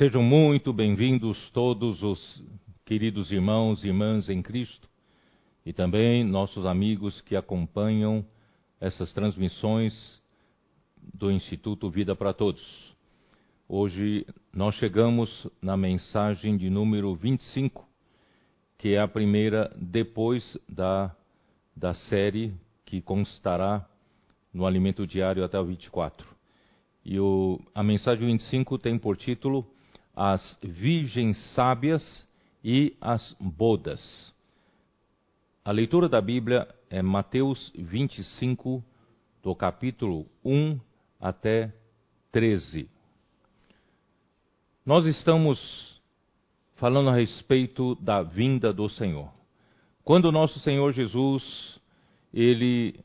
Sejam muito bem-vindos todos os queridos irmãos e irmãs em Cristo e também nossos amigos que acompanham essas transmissões do Instituto Vida para Todos. Hoje nós chegamos na mensagem de número 25, que é a primeira depois da, da série que constará no Alimento Diário até o 24. E o, a mensagem 25 tem por título As Virgens Sábias e as Bodas. A leitura da Bíblia é Mateus 25, do capítulo 1 até 13. Nós estamos falando a respeito da vinda do Senhor. Quando nosso Senhor Jesus, ele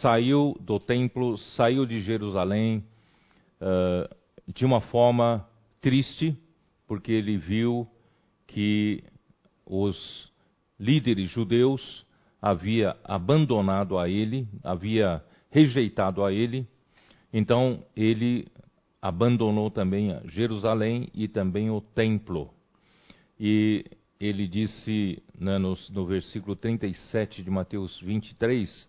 saiu do templo, saiu de Jerusalém, uh, de uma forma triste, porque ele viu que os líderes judeus havia abandonado a ele, havia rejeitado a ele. Então ele abandonou também Jerusalém e também o templo. E ele disse né, no, no versículo 37 de Mateus 23: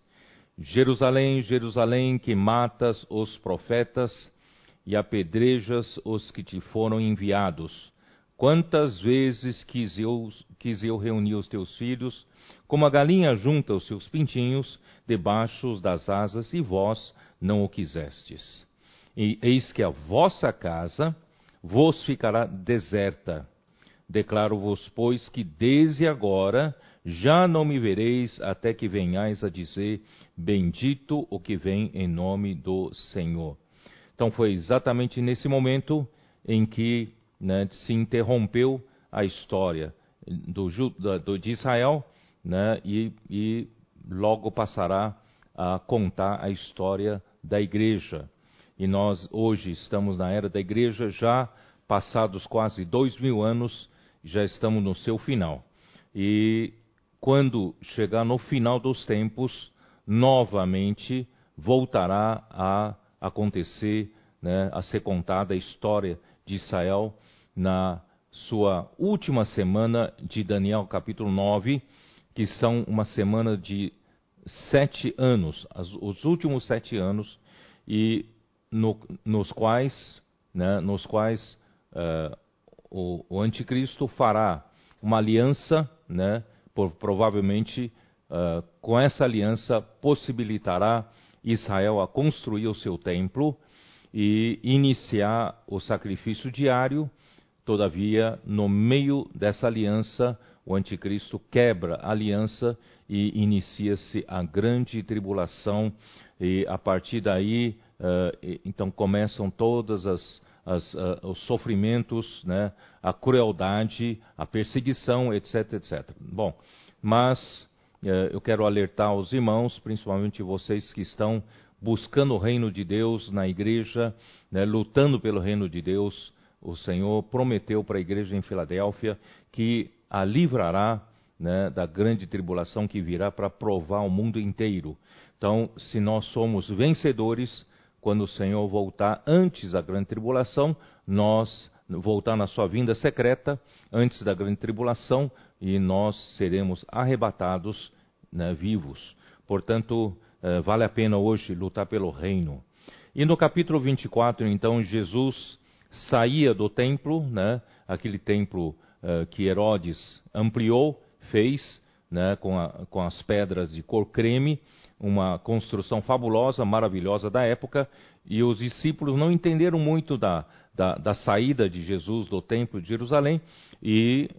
Jerusalém, Jerusalém, que matas os profetas e apedrejas os que te foram enviados. Quantas vezes quis eu, quis eu reunir os teus filhos, como a galinha junta os seus pintinhos debaixo das asas, e vós não o quisestes. E eis que a vossa casa vos ficará deserta. Declaro-vos, pois, que desde agora já não me vereis até que venhais a dizer: Bendito o que vem em nome do Senhor. Então foi exatamente nesse momento em que né, se interrompeu a história do, do, de Israel né, e, e logo passará a contar a história da igreja. E nós hoje estamos na era da igreja, já passados quase dois mil anos, já estamos no seu final. E quando chegar no final dos tempos, novamente voltará a acontecer, né, a ser contada a história de Israel na sua última semana de Daniel, capítulo 9, que são uma semana de sete anos, os últimos sete anos, e no, nos quais, né, nos quais uh, o, o, anticristo fará uma aliança, né, por, provavelmente uh, com essa aliança possibilitará Israel a construir o seu templo e iniciar o sacrifício diário. Todavia, no meio dessa aliança, o anticristo quebra a aliança e inicia-se a grande tribulação. E a partir daí, uh, então começam todas as, as, uh, os sofrimentos, né, a crueldade, a perseguição, etc, etc. Bom, mas eu quero alertar os irmãos, principalmente vocês que estão buscando o reino de Deus na igreja, né, lutando pelo reino de Deus, o Senhor prometeu para a igreja em Filadélfia que a livrará né, da grande tribulação que virá para provar o mundo inteiro. Então, se nós somos vencedores, quando o Senhor voltar antes da grande tribulação, nós voltar na sua vinda secreta antes da grande tribulação e nós seremos arrebatados né, vivos. Portanto, eh, vale a pena hoje lutar pelo reino. E no capítulo 24, então, Jesus saía do templo, né, aquele templo uh, que Herodes ampliou, fez né, com, a, com as pedras de cor creme, uma construção fabulosa, maravilhosa da época, e os discípulos não entenderam muito da, da, da saída de Jesus do templo de Jerusalém e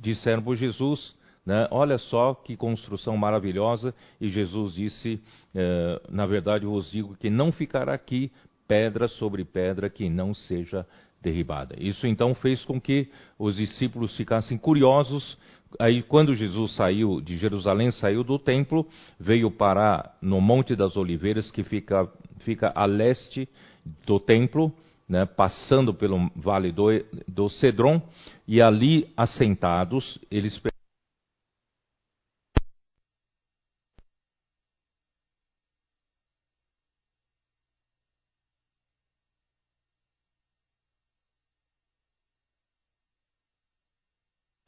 disseram para Jesus: né? Olha só que construção maravilhosa. E Jesus disse: eh, Na verdade, eu vos digo que não ficará aqui pedra sobre pedra que não seja derribada. Isso então fez com que os discípulos ficassem curiosos. Aí, quando Jesus saiu de Jerusalém, saiu do templo, veio parar no Monte das Oliveiras, que fica, fica a leste do templo, né, passando pelo vale do, do Cedron, e ali assentados, eles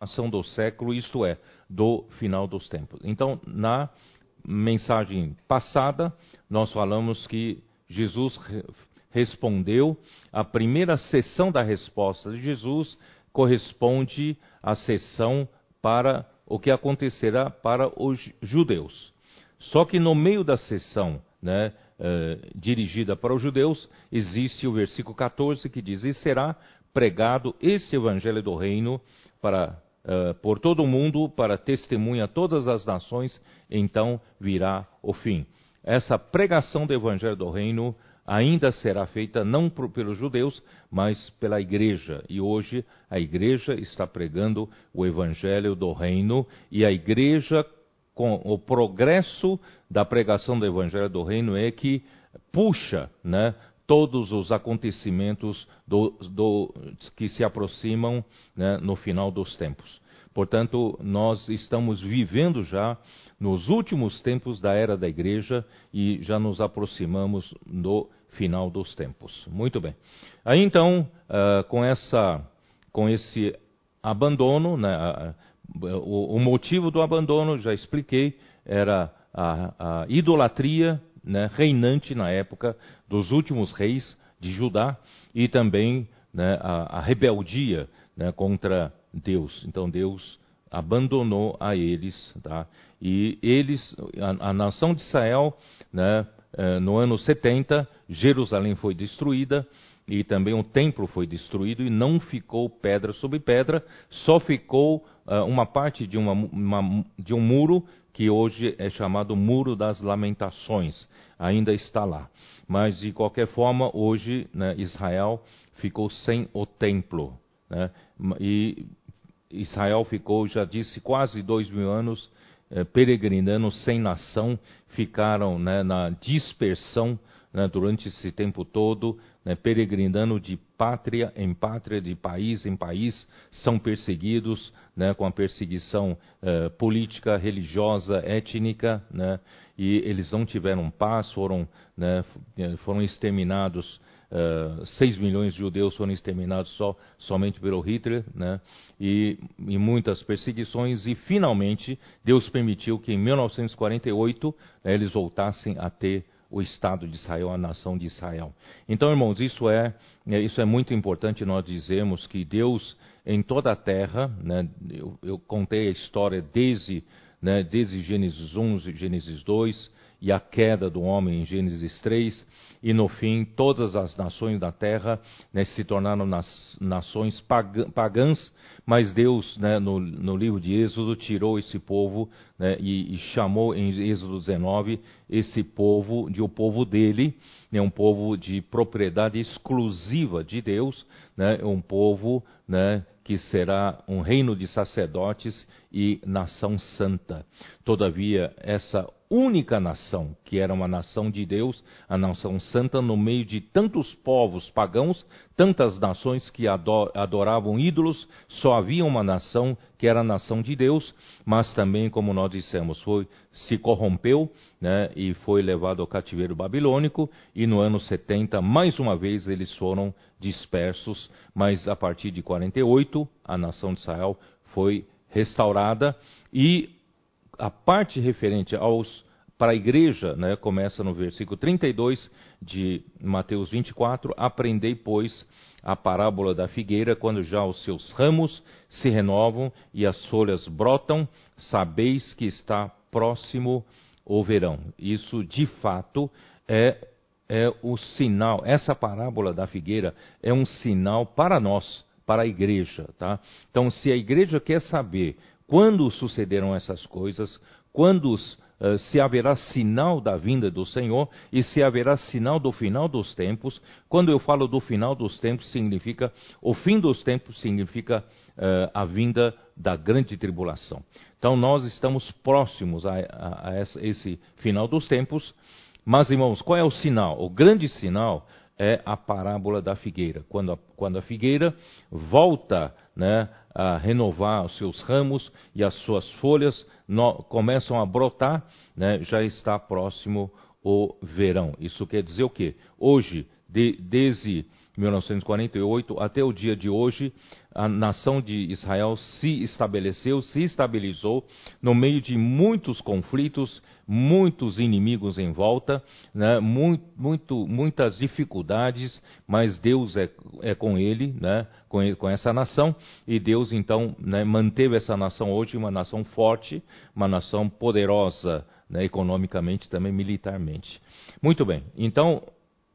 ação do século, isto é, do final dos tempos. Então, na mensagem passada, nós falamos que Jesus respondeu, a primeira sessão da resposta de Jesus corresponde à sessão para o que acontecerá para os judeus. Só que no meio da sessão né, eh, dirigida para os judeus, existe o versículo 14 que diz: E será pregado este evangelho do reino para, eh, por todo o mundo, para testemunha a todas as nações, então virá o fim. Essa pregação do evangelho do reino ainda será feita não por, pelos judeus, mas pela igreja. E hoje a igreja está pregando o evangelho do reino e a igreja com o progresso da pregação do evangelho do reino é que puxa, né, todos os acontecimentos do, do, que se aproximam né, no final dos tempos. Portanto, nós estamos vivendo já nos últimos tempos da era da igreja e já nos aproximamos do final dos tempos. Muito bem. Aí então, uh, com, essa, com esse abandono, né, o, o, motivo do abandono, já expliquei, era a, a idolatria né, reinante na época dos últimos reis de Judá e também né, a, a, rebeldia né, contra Deus. Então Deus abandonou a eles, tá? E eles, a, a nação de Israel, né, eh, no ano 70, Jerusalém foi destruída e também o templo foi destruído e não ficou pedra sobre pedra, só ficou uh, uma parte de, uma, uma, de um muro que hoje é chamado Muro das Lamentações, ainda está lá. Mas de qualquer forma, hoje né, Israel ficou sem o templo. Né, e Israel ficou, já disse, quase dois mil anos eh, peregrinando sem nação, ficaram né, na dispersão né, durante esse tempo todo, né, peregrinando de pátria em pátria, de país em país, são perseguidos né, com a perseguição eh, política, religiosa, étnica, né, e eles não tiveram paz, foram, né, foram exterminados uh, eh, 6 milhões de judeus foram exterminados só, somente pelo Hitler, né? e, e muitas perseguições, e finalmente Deus permitiu que em 1948 né, eles voltassem a ter o Estado de Israel, a nação de Israel. Então, irmãos, isso é, é isso é muito importante nós dizermos que Deus em toda a terra, né, eu, eu, contei a história desde, né, desde Gênesis 1, Gênesis 2, e a queda do homem em Gênesis 3, e no fim todas as nações da terra né, se tornaram nas, nações pagãs, mas Deus, né, no, no, livro de Êxodo, tirou esse povo né, e, e, chamou em Êxodo 19 esse povo de o povo dele, né, um povo de propriedade exclusiva de Deus, né, um povo né, que será um reino de sacerdotes e nação santa. Todavia, essa única nação, que era uma nação de Deus, a nação santa, no meio de tantos povos pagãos, tantas nações que adoravam ídolos, só havia uma nação que era a nação de Deus, mas também, como nós dissemos, foi, se corrompeu né, e foi levado ao cativeiro babilônico, e no ano 70, mais uma vez, eles foram dispersos, mas a partir de 48, a nação de Israel foi restaurada e a parte referente aos para a igreja, né, começa no versículo 32 de Mateus 24: Aprendei, pois, a parábola da figueira, quando já os seus ramos se renovam e as folhas brotam, sabeis que está próximo o verão. Isso, de fato, é, é o sinal, essa parábola da figueira é um sinal para nós, para a igreja. Tá? Então, se a igreja quer saber quando sucederão essas coisas, quando uh, se haverá sinal da vinda do Senhor e se haverá sinal do final dos tempos. Quando eu falo do final dos tempos, significa o fim dos tempos significa uh, a vinda da grande tribulação. Então nós estamos próximos a, a, a esse final dos tempos. Mas, irmãos, qual é o sinal? O grande sinal é a parábola da figueira. Quando a, quando a figueira volta né, a renovar os seus ramos e as suas folhas no, começam a brotar, né, já está próximo o verão. Isso quer dizer o quê? Hoje, de, desde 1948 até o dia de hoje, a nação de Israel se estabeleceu, se estabilizou no meio de muitos conflitos, muitos inimigos em volta, né, muito, muito, muitas dificuldades, mas Deus é, é com ele, né, com, com, essa nação, e Deus então né, manteve essa nação hoje uma nação forte, uma nação poderosa, né, economicamente também militarmente. Muito bem, então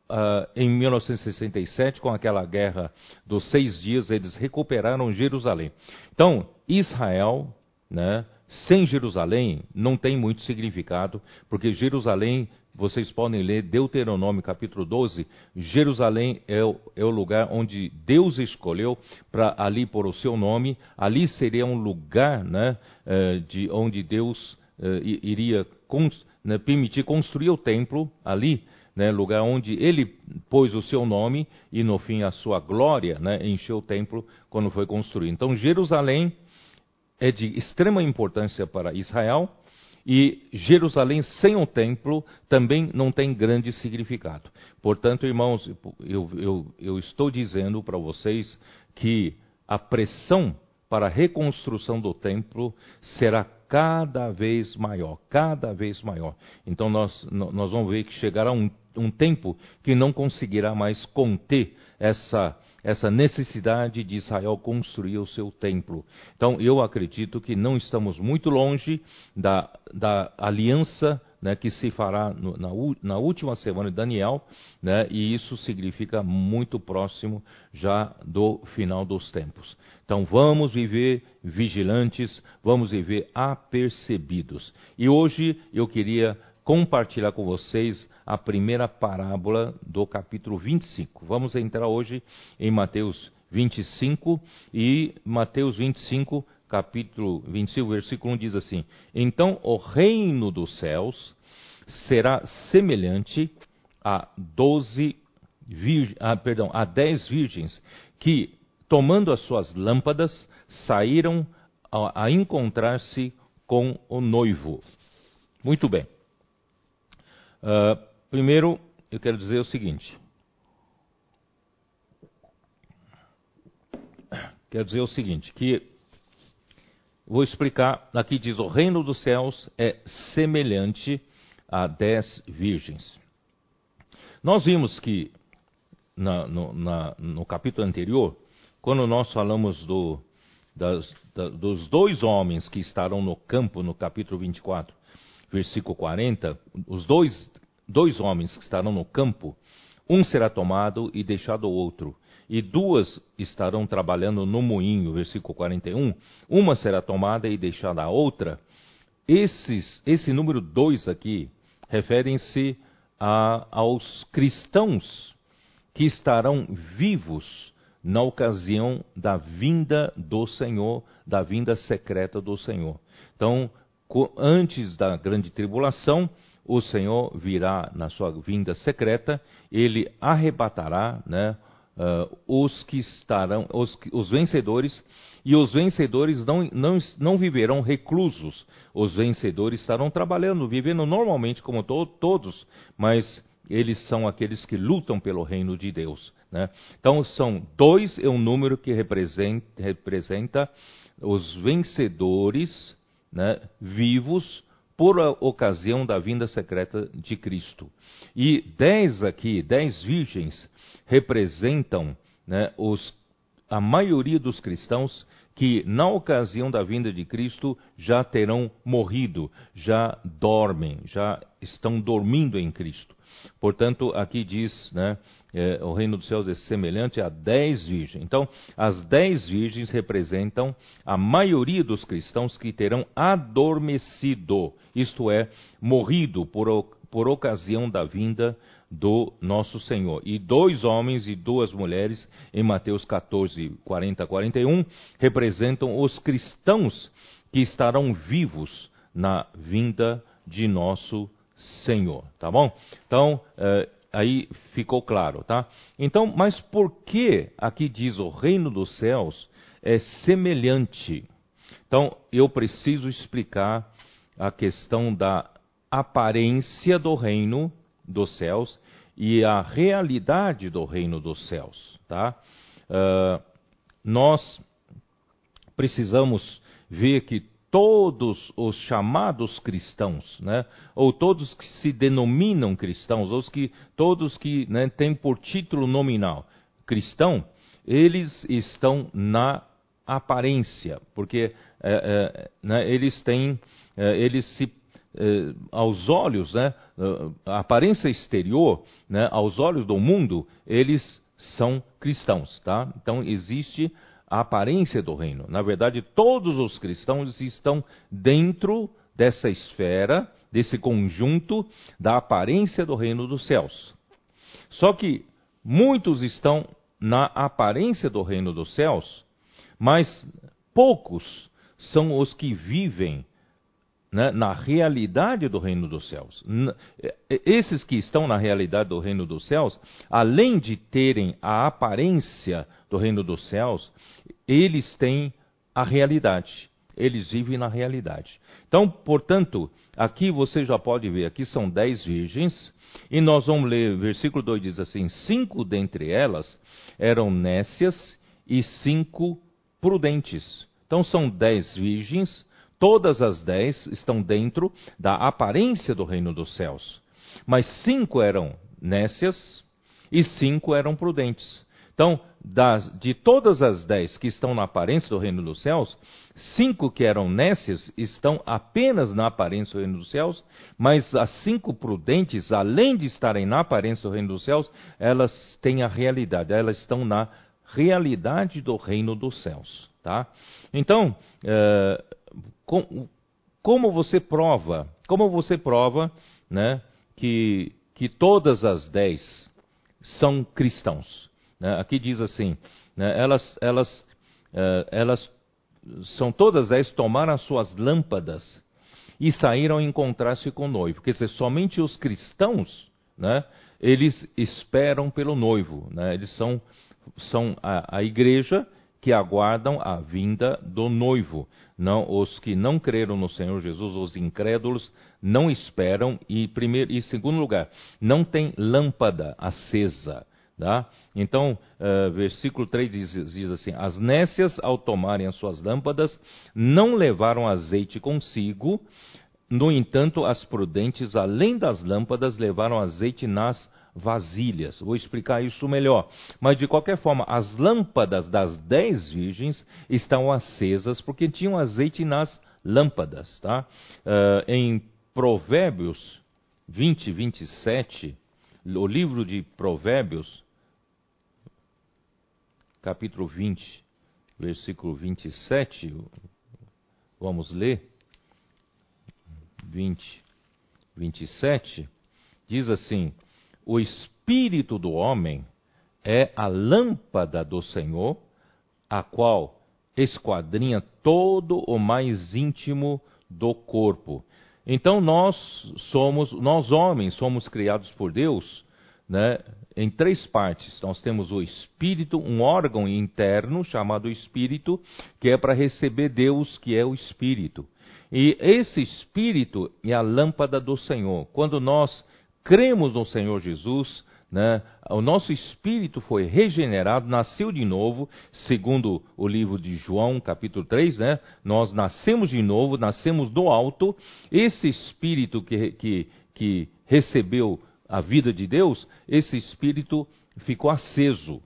Uh, em 1967, com aquela guerra dos seis dias, eles recuperaram Jerusalém. Então, Israel, né, sem Jerusalém, não tem muito significado, porque Jerusalém, vocês podem ler Deuteronômio capítulo 12, Jerusalém é o, é o lugar onde Deus escolheu para ali pôr o seu nome, ali seria um lugar né, uh, de onde Deus uh, iria né, permitir construir o templo ali né, lugar onde ele pôs o seu nome e no fim a sua glória, né, encheu o templo quando foi construído. Então Jerusalém é de extrema importância para Israel e Jerusalém sem o templo também não tem grande significado. Portanto, irmãos, eu, eu, eu estou dizendo para vocês que a pressão para a reconstrução do templo será cada vez maior, cada vez maior. Então nós, nós vamos ver que chegará um um tempo que não conseguirá mais conter essa, essa necessidade de Israel construir o seu templo. Então, eu acredito que não estamos muito longe da, da aliança né, que se fará no, na, na, última semana de Daniel, né, e isso significa muito próximo já do final dos tempos. Então vamos viver vigilantes, vamos viver apercebidos. E hoje eu queria compartilhar com vocês a primeira parábola do capítulo 25. Vamos entrar hoje em Mateus 25 e Mateus 25, capítulo 25, versículo 1 diz assim: Então o reino dos céus será semelhante a doze ah, perdão, a dez virgens que, tomando as suas lâmpadas, saíram a, a encontrar-se com o noivo. Muito bem. Uh, primeiro, eu quero dizer o seguinte. Quero dizer o seguinte, que vou explicar, aqui diz, o reino dos céus é semelhante a dez virgens. Nós vimos que na, no, na, no, capítulo anterior, quando nós falamos do, das, da, dos dois homens que estarão no campo, no capítulo 24, versículo 40, os dois, dois homens que estarão no campo, um será tomado e deixado o outro, e duas estarão trabalhando no moinho, versículo 41, uma será tomada e deixada a outra. Esses, esse número dois aqui referem-se aos cristãos que estarão vivos na ocasião da vinda do Senhor, da vinda secreta do Senhor. Então, antes da grande tribulação, o Senhor virá na sua vinda secreta, ele arrebatará né, uh, os que estarão, os, os, vencedores, e os vencedores não, não, não viverão reclusos, os vencedores estarão trabalhando, vivendo normalmente como to, todos, mas eles são aqueles que lutam pelo reino de Deus. Né? Então, são dois é um número que representa, representa os vencedores né, vivos por ocasião da vinda secreta de Cristo. E dez aqui, dez virgens, representam né, os, a maioria dos cristãos que, na ocasião da vinda de Cristo, já terão morrido, já dormem, já estão dormindo em Cristo. Portanto, aqui diz, né, é, o reino dos céus é semelhante a dez virgens. Então, as dez virgens representam a maioria dos cristãos que terão adormecido, isto é, morrido por, por ocasião da vinda do nosso Senhor. E dois homens e duas mulheres, em Mateus 14, 40 a 41, representam os cristãos que estarão vivos na vinda de nosso Senhor, tá bom? Então, eh, aí ficou claro, tá? Então, mas por que aqui diz o reino dos céus é semelhante? Então, eu preciso explicar a questão da aparência do reino dos céus e a realidade do reino dos céus. Tá? Uh, nós precisamos ver que todos os chamados cristãos, né, ou todos que se denominam cristãos, ou que, todos que né, têm por título nominal cristão, eles estão na aparência, porque é, é, né, eles têm, é, eles se é, aos olhos, né, a aparência exterior, né, aos olhos do mundo, eles são cristãos, tá? Então existe a aparência do reino. Na verdade, todos os cristãos estão dentro dessa esfera, desse conjunto da aparência do reino dos céus. Só que muitos estão na aparência do reino dos céus, mas poucos são os que vivem né, na realidade do reino dos céus. Esses que estão na realidade do reino dos céus, além de terem a aparência do reino dos céus, eles têm a realidade. Eles vivem na realidade. Então, portanto, aqui você já pode ver, aqui são dez virgens, e nós vamos ler, versículo 2 diz assim: cinco dentre elas eram nécias e cinco prudentes. Então são dez virgens, todas as dez estão dentro da aparência do reino dos céus. Mas cinco eram nécias e cinco eram prudentes. Então, das, de todas as dez que estão na aparência do reino dos céus, cinco que eram nécias estão apenas na aparência do reino dos céus, mas as cinco prudentes, além de estarem na aparência do reino dos céus, elas têm a realidade, elas estão na realidade do reino dos céus. Tá? Então, é, com, como você prova, como você prova né, que, que todas as dez são cristãos? Né? Aqui diz assim: né? elas, elas, uh, elas são todas elas tomaram as suas lâmpadas e saíram encontrar-se com o noivo. Quer dizer, somente os cristãos, né, eles esperam pelo noivo. Né, eles são, são a, a, igreja que aguardam a vinda do noivo. Não, os que não creram no Senhor Jesus, os incrédulos, não esperam. E, primeiro, e segundo lugar, não tem lâmpada acesa. Tá? Então, uh, versículo 3 diz, diz, assim: As nécias, ao tomarem as suas lâmpadas, não levaram azeite consigo. No entanto, as prudentes, além das lâmpadas, levaram azeite nas vasilhas. Vou explicar isso melhor. Mas, de qualquer forma, as lâmpadas das dez virgens estão acesas porque tinham azeite nas lâmpadas. Tá? Uh, em Provérbios 20, 27, o livro de Provérbios, capítulo 20, versículo 27, vamos ler. 20, 27, diz assim: O espírito do homem é a lâmpada do Senhor, a qual esquadrinha todo o mais íntimo do corpo. Então nós somos, nós homens somos criados por Deus né, em três partes. Nós temos o espírito, um órgão interno chamado espírito, que é para receber Deus, que é o espírito. E esse espírito é a lâmpada do Senhor. Quando nós cremos no Senhor Jesus, né, o nosso espírito foi regenerado, nasceu de novo, segundo o livro de João, capítulo 3, né, nós nascemos de novo, nascemos do alto. Esse espírito que, que, que recebeu a vida de Deus, esse espírito ficou aceso,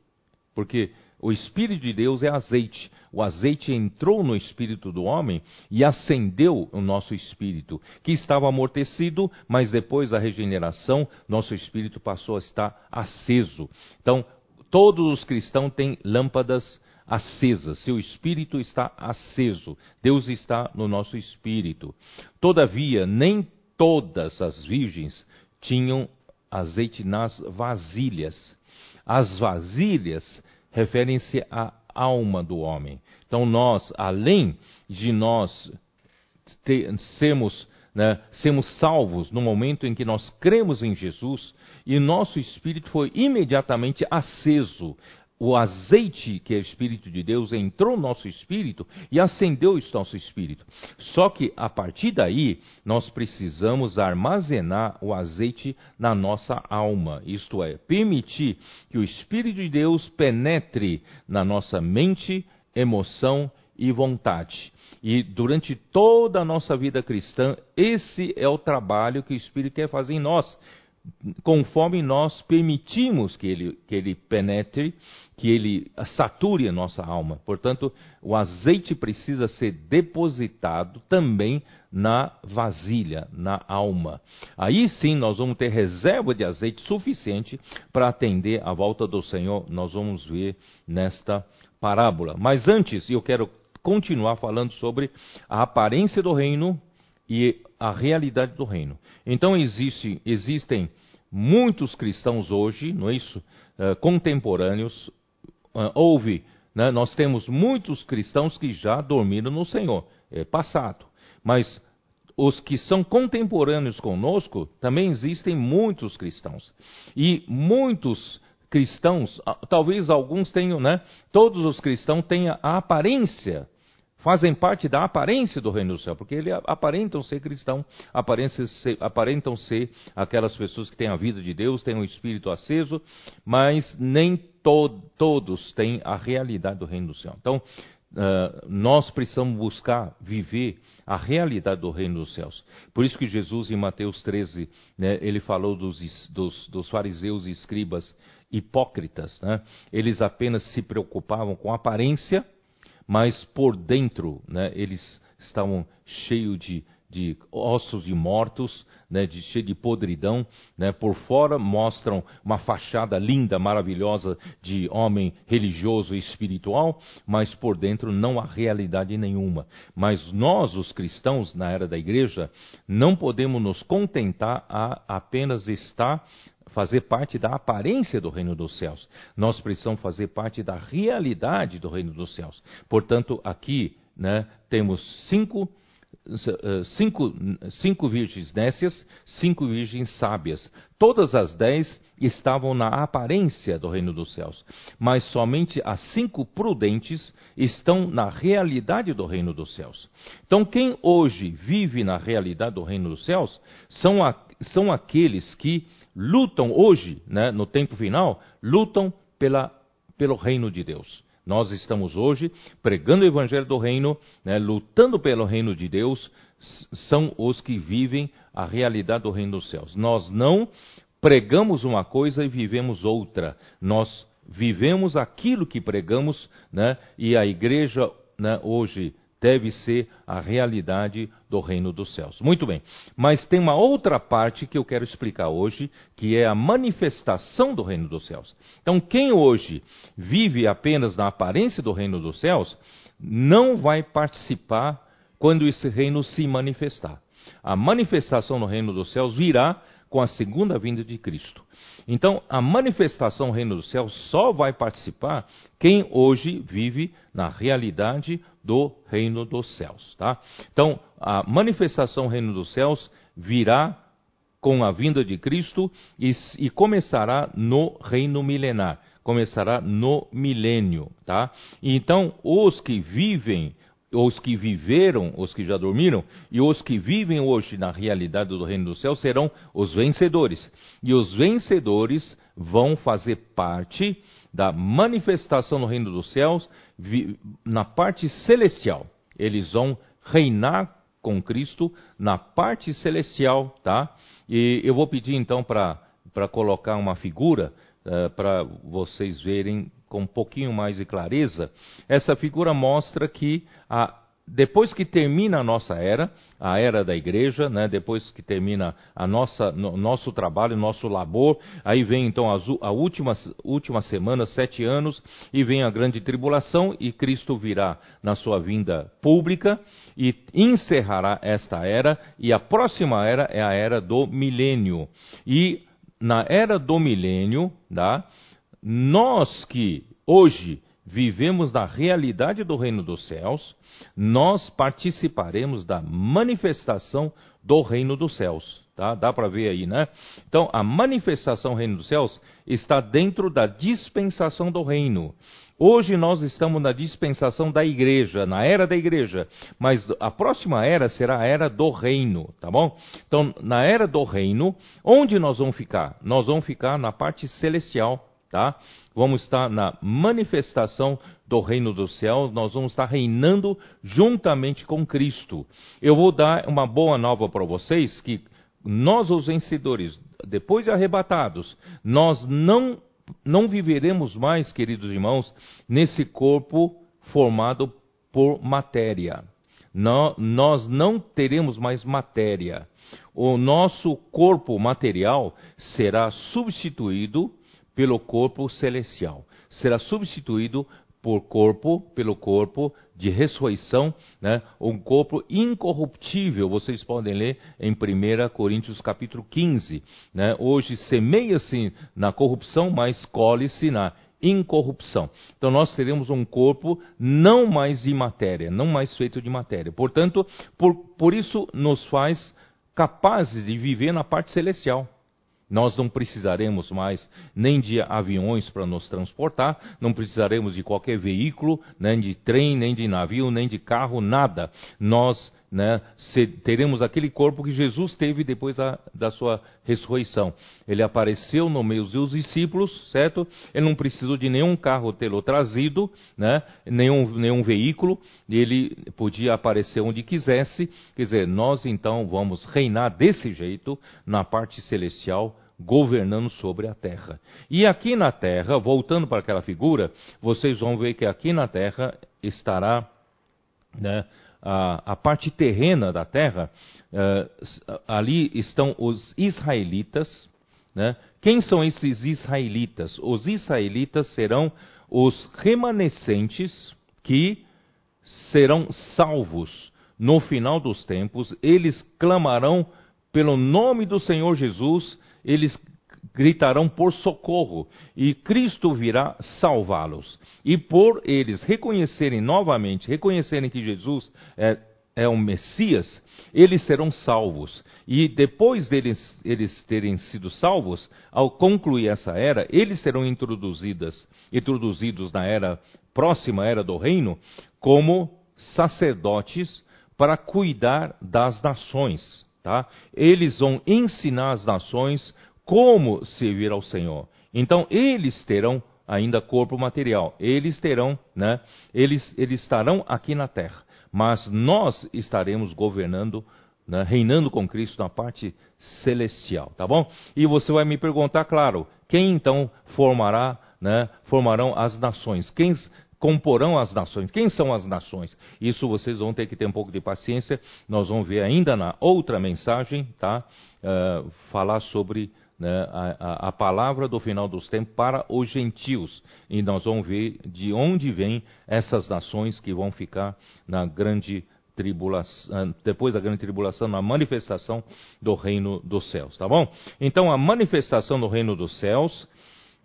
porque o espírito de Deus é azeite. O azeite entrou no espírito do homem e acendeu o nosso espírito, que estava amortecido, mas depois da regeneração, nosso espírito passou a estar aceso. Então, todos os cristãos têm lâmpadas acesas, seu espírito está aceso. Deus está no nosso espírito. Todavia, nem todas as virgens tinham azeite nas vasilhas. As vasilhas referem-se à alma do homem. Então nós, além de nós sermos, né, sermos salvos no momento em que nós cremos em Jesus, e nosso espírito foi imediatamente aceso. O azeite, que é o Espírito de Deus, entrou no nosso espírito e acendeu o nosso espírito. Só que a partir daí, nós precisamos armazenar o azeite na nossa alma, isto é, permitir que o Espírito de Deus penetre na nossa mente, emoção e vontade. E durante toda a nossa vida cristã, esse é o trabalho que o Espírito quer fazer em nós conforme nós permitimos que ele, que ele penetre, que ele sature a nossa alma. Portanto, o azeite precisa ser depositado também na vasilha, na alma. Aí sim nós vamos ter reserva de azeite suficiente para atender a volta do Senhor. Nós vamos ver nesta parábola. Mas antes, eu quero continuar falando sobre a aparência do reino e a realidade do reino. Então existe, existem muitos cristãos hoje, não é isso? Uh, contemporâneos. Uh, houve, né, nós temos muitos cristãos que já dormiram no Senhor, é passado. Mas os que são contemporâneos conosco, também existem muitos cristãos. E muitos cristãos, talvez alguns tenham, né? Todos os cristãos têm a aparência fazem parte da aparência do reino do céu, porque eles aparentam ser cristão, aparentam ser, aparentam ser aquelas pessoas que têm a vida de Deus, têm o um espírito aceso, mas nem to todos têm a realidade do reino do céu. Então, uh, nós precisamos buscar viver a realidade do reino dos céus. Por isso que Jesus, em Mateus 13, né, ele falou dos, dos, dos fariseus e escribas hipócritas. Né? Eles apenas se preocupavam com a aparência, mas por dentro né, eles estavam cheios de, de ossos de mortos, né, de, cheio de podridão. Né, por fora mostram uma fachada linda, maravilhosa de homem religioso e espiritual, mas por dentro não há realidade nenhuma. Mas nós, os cristãos, na era da igreja, não podemos nos contentar a apenas estar fazer parte da aparência do reino dos céus. Nós precisamos fazer parte da realidade do reino dos céus. Portanto, aqui né, temos cinco, eh, cinco, cinco virgens nécias, cinco virgens sábias. Todas as dez estavam na aparência do reino dos céus, mas somente as cinco prudentes estão na realidade do reino dos céus. Então, quem hoje vive na realidade do reino dos céus são, a, são aqueles que lutam hoje, né, no tempo final, lutam pela, pelo reino de Deus. Nós estamos hoje pregando o evangelho do reino, né, lutando pelo reino de Deus, são os que vivem a realidade do reino dos céus. Nós não pregamos uma coisa e vivemos outra. Nós vivemos aquilo que pregamos, né, e a igreja né, hoje deve ser a realidade do reino dos céus. Muito bem, mas tem uma outra parte que eu quero explicar hoje, que é a manifestação do reino dos céus. Então, quem hoje vive apenas na aparência do reino dos céus, não vai participar quando esse reino se manifestar. A manifestação no reino dos céus virá com a segunda vinda de Cristo. Então, a manifestação do reino dos céus só vai participar quem hoje vive na realidade do reino dos céus, tá? Então, a manifestação do reino dos céus virá com a vinda de Cristo e, e começará no reino milenar, começará no milênio, tá? Então, os que vivem os que viveram, os que já dormiram, e os que vivem hoje na realidade do reino do céu serão os vencedores. E os vencedores vão fazer parte da manifestação no reino dos céus na parte celestial. Eles vão reinar com Cristo na parte celestial, tá? E eu vou pedir então para colocar uma figura uh, para vocês verem com um pouquinho mais de clareza, essa figura mostra que a, depois que termina a nossa era, a era da igreja, né, depois que termina a nossa, no, nosso trabalho, nosso labor, aí vem então as, a última, última semana, sete anos, e vem a grande tribulação, e Cristo virá na sua vinda pública e encerrará esta era, e a próxima era é a era do milênio. E na era do milênio, tá, nós que hoje vivemos na realidade do reino dos céus, nós participaremos da manifestação do reino dos céus. Tá? Dá para ver aí, né? Então, a manifestação do reino dos céus está dentro da dispensação do reino. Hoje nós estamos na dispensação da igreja, na era da igreja, mas a próxima era será a era do reino, tá bom? Então, na era do reino, onde nós vamos ficar? Nós vamos ficar na parte celestial, tá? Vamos estar na manifestação do reino dos céus, nós vamos estar reinando juntamente com Cristo. Eu vou dar uma boa nova para vocês que nós os vencedores, depois de arrebatados, nós não não viveremos mais, queridos irmãos, nesse corpo formado por matéria. Não, nós não teremos mais matéria. O nosso corpo material será substituído pelo corpo celestial. Será substituído por corpo, pelo corpo de ressurreição, né? um corpo incorruptível, vocês podem ler em 1 Coríntios capítulo 15. Né? Hoje semeia-se na corrupção, mas colhe-se na incorrupção. Então nós teremos um corpo não mais de matéria, não mais feito de matéria. Portanto, por, por isso nos faz capazes de viver na parte celestial. Nós não precisaremos mais nem de aviões para nos transportar, não precisaremos de qualquer veículo, nem de trem, nem de navio, nem de carro, nada. Nós né, teremos aquele corpo que Jesus teve depois da, da, sua ressurreição. Ele apareceu no meio dos discípulos, certo? Ele não precisou de nenhum carro tê-lo trazido, né, nenhum, nenhum veículo, ele podia aparecer onde quisesse. Quer dizer, nós então vamos reinar desse jeito na parte celestial governando sobre a terra. E aqui na terra, voltando para aquela figura, vocês vão ver que aqui na terra estará né, a, a, parte terrena da terra, uh, ali estão os israelitas. Né? Quem são esses israelitas? Os israelitas serão os remanescentes que serão salvos no final dos tempos. Eles clamarão pelo nome do Senhor Jesus eles gritarão por socorro, e Cristo virá salvá-los. E por eles reconhecerem novamente, reconhecerem que Jesus é, é o Messias, eles serão salvos. E depois deles eles terem sido salvos, ao concluir essa era, eles serão introduzidos, introduzidos na era próxima era do reino, como sacerdotes para cuidar das nações. Tá? Eles vão ensinar as nações como servir ao Senhor. Então eles terão ainda corpo material. Eles terão, né? Eles, eles estarão aqui na terra. Mas nós estaremos governando, né, reinando com Cristo na parte celestial, tá bom? E você vai me perguntar, claro, quem então formará, né, formarão as nações? Quem comporão as nações. Quem são as nações? Isso vocês vão ter que ter um pouco de paciência. Nós vamos ver ainda na outra mensagem, tá? Uh, falar sobre né, a, a, palavra do final dos tempos para os gentios. E nós vamos ver de onde vêm essas nações que vão ficar na grande tribulação, depois da grande tribulação, na manifestação do reino dos céus, tá bom? Então, a manifestação do reino dos céus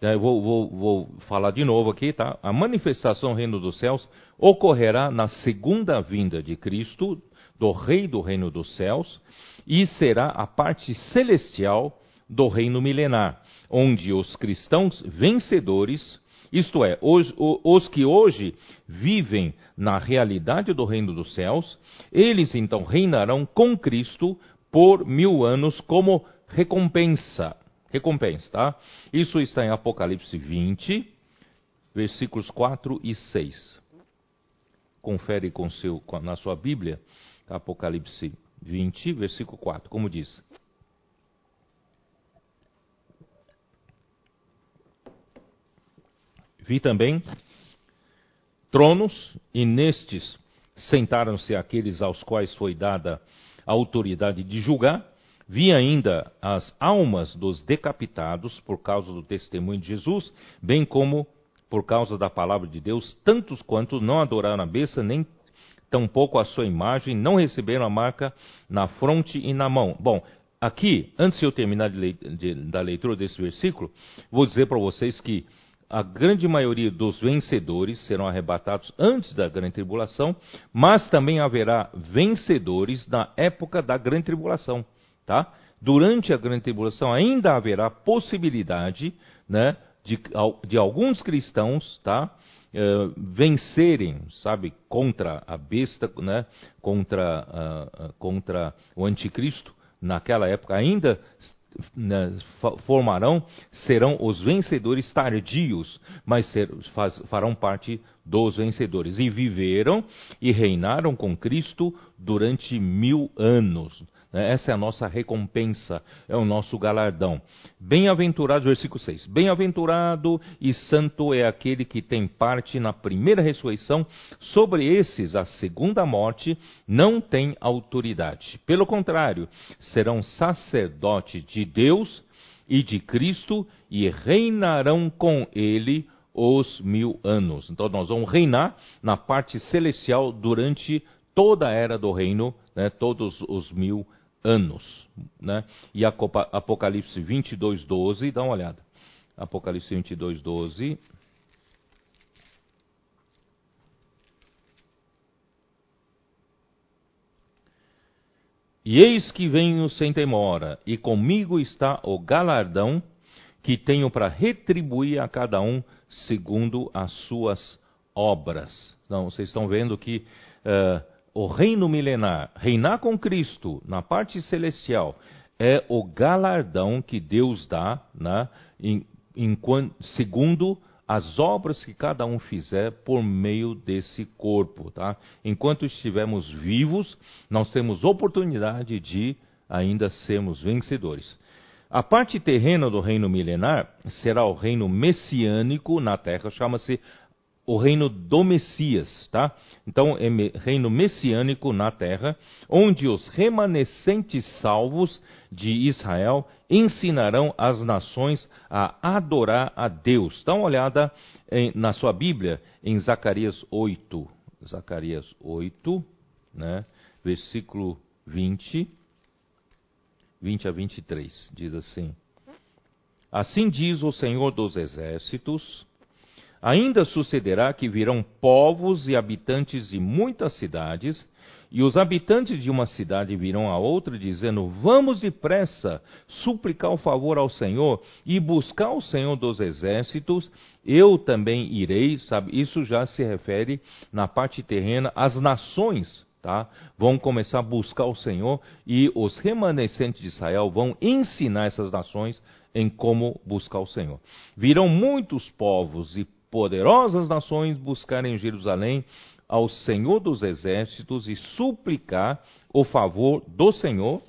eu vou, vou, vou, falar de novo aqui, tá? A manifestação do reino dos céus ocorrerá na segunda vinda de Cristo, do Rei do reino dos céus, e será a parte celestial do reino milenar, onde os cristãos vencedores, isto é, os, os que hoje vivem na realidade do reino dos céus, eles então reinarão com Cristo por mil anos como recompensa recompensa, tá? Isso está em Apocalipse 20, versículos 4 e 6. Confere com seu, na sua Bíblia, Apocalipse 20, versículo 4, como diz. Vi também tronos, e nestes sentaram-se aqueles aos quais foi dada a autoridade de julgar, Vi ainda as almas dos decapitados por causa do testemunho de Jesus, bem como por causa da palavra de Deus, tantos quantos não adoraram a besta, nem tampouco a sua imagem, não receberam a marca na fronte e na mão. Bom, aqui, antes de eu terminar de, de, da leitura desse versículo, vou dizer para vocês que a grande maioria dos vencedores serão arrebatados antes da grande tribulação, mas também haverá vencedores na época da grande tribulação. Tá? durante a grande tribulação ainda haverá possibilidade, né, de, de alguns cristãos, tá, uh, vencerem, sabe, contra a besta, né, contra, uh, contra o anticristo, naquela época ainda né, formarão, serão os vencedores tardios, mas ser, faz, farão parte dos vencedores. E viveram e reinaram com Cristo durante mil anos. Né? Essa é a nossa recompensa, é o nosso galardão. Bem-aventurado, versículo 6. Bem-aventurado e santo é aquele que tem parte na primeira ressurreição. Sobre esses, a segunda morte não tem autoridade. Pelo contrário, serão sacerdotes de Deus e de Cristo e reinarão com ele os mil anos. Então nós vamos reinar na parte celestial durante toda a era do reino, né, todos os mil anos. Né? E Apocalipse 22, 12, dá uma olhada. Apocalipse 22, 12. E eis que venho sem demora, e comigo está o galardão que tenho para retribuir a cada um segundo as suas obras. Então, vocês estão vendo que uh, o reino milenar, reinar com Cristo na parte celestial, é o galardão que Deus dá, né, em, em, segundo as obras que cada um fizer por meio desse corpo. Tá? Enquanto estivermos vivos, nós temos oportunidade de ainda sermos vencedores. A parte terrena do reino milenar será o reino messiânico na terra, chama-se o reino do Messias, tá? Então, é reino messiânico na terra, onde os remanescentes salvos de Israel ensinarão as nações a adorar a Deus. Dá uma olhada em, na sua Bíblia em Zacarias 8. Zacarias 8, né? Versículo 20, 20 a 23, diz assim: Assim diz o Senhor dos Exércitos, Ainda sucederá que virão povos e habitantes de muitas cidades, e os habitantes de uma cidade virão a outra, dizendo: Vamos depressa suplicar o favor ao Senhor e buscar o Senhor dos exércitos. Eu também irei, sabe? Isso já se refere na parte terrena às nações. Tá? Vão começar a buscar o Senhor e os remanescentes de Israel vão ensinar essas nações em como buscar o Senhor. Virão muitos povos e poderosas nações buscarem em Jerusalém ao Senhor dos exércitos e suplicar o favor do Senhor.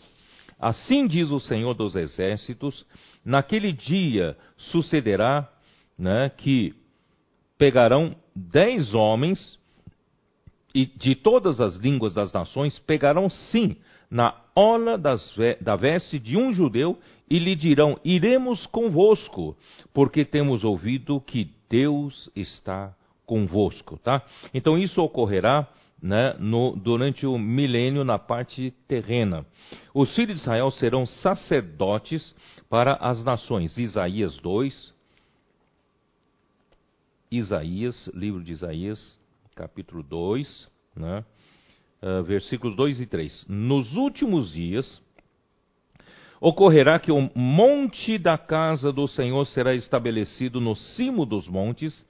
Assim diz o Senhor dos exércitos: naquele dia sucederá né, que pegarão dez homens e de todas as línguas das nações pegarão sim na ola da veste de um judeu e lhe dirão: Iremos convosco, porque temos ouvido que Deus está convosco, tá? Então isso ocorrerá né, no, durante o milênio na parte terrena. Os filhos de Israel serão sacerdotes para as nações. Isaías 2, Isaías, livro de Isaías, capítulo 2, né, uh, versículos 2 e 3. Nos últimos dias Ocorrerá que o monte da casa do Senhor será estabelecido no cimo dos montes,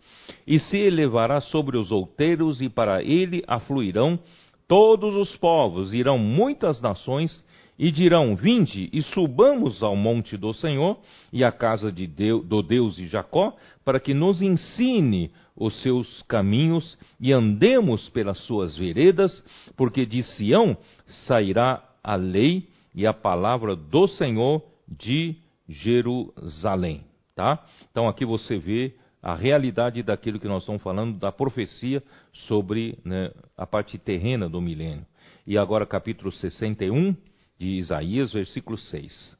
e se elevará sobre os outeiros, e para ele afluirão todos os povos, irão muitas nações, e dirão: Vinde e subamos ao monte do Senhor e à casa de Deus, do Deus de Jacó, para que nos ensine os seus caminhos e andemos pelas suas veredas, porque de Sião sairá a lei e a palavra do Senhor de Jerusalém. Tá? Então aqui você vê a realidade daquilo que nós estamos falando, da profecia sobre né, a parte terrena do milênio. E agora capítulo 61 de Isaías, versículo 6.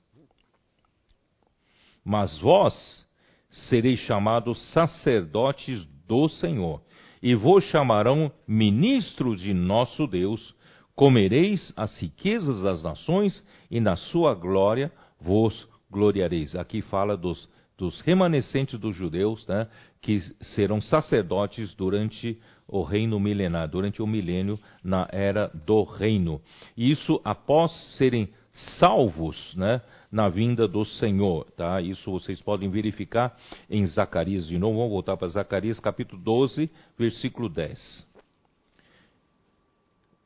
Mas vós sereis chamados sacerdotes do Senhor, e vos chamarão ministros de nosso Deus, comereis as riquezas das nações e na sua glória vos gloriareis. Aqui fala dos, dos remanescentes dos judeus, né, que serão sacerdotes durante o reino milenar, durante o milênio, na era do reino. Isso após serem salvos, né, na vinda do Senhor, tá? Isso vocês podem verificar em Zacarias de novo. Vamos voltar para Zacarias capítulo 12, versículo 10.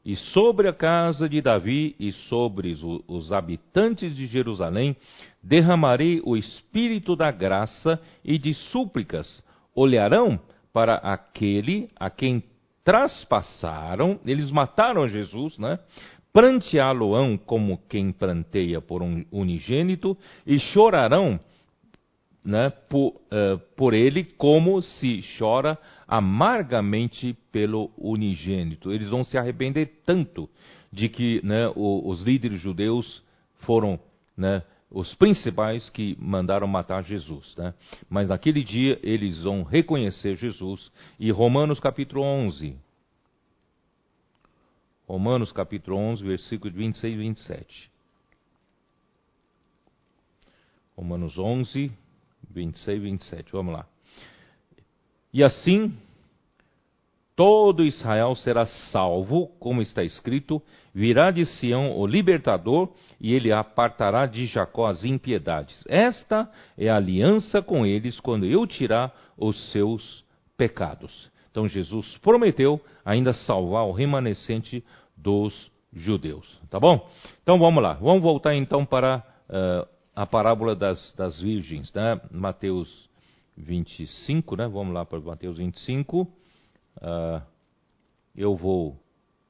E sobre a casa de Davi e sobre os habitantes de Jerusalém derramarei o espírito da graça e de súplicas. Olharão para aquele a quem traspassaram, eles mataram Jesus, né? Pranteá-lo-ão como quem pranteia por um unigênito, e chorarão né, por, uh, por ele como se chora amargamente pelo unigênito. Eles vão se arrepender tanto de que né, o, os líderes judeus foram né, os principais que mandaram matar Jesus. Né? Mas naquele dia eles vão reconhecer Jesus. E Romanos capítulo 11. Romanos capítulo 11, versículos 26 e 27. Romanos 11, 26 e 27. Vamos lá. E assim todo Israel será salvo, como está escrito: virá de Sião o libertador, e ele apartará de Jacó as impiedades. Esta é a aliança com eles quando eu tirar os seus pecados. Então Jesus prometeu ainda salvar o remanescente dos judeus. Tá bom? Então vamos lá. Vamos voltar então para uh, a parábola das, das virgens, né? Mateus 25, né? Vamos lá para Mateus 25. Uh, eu vou,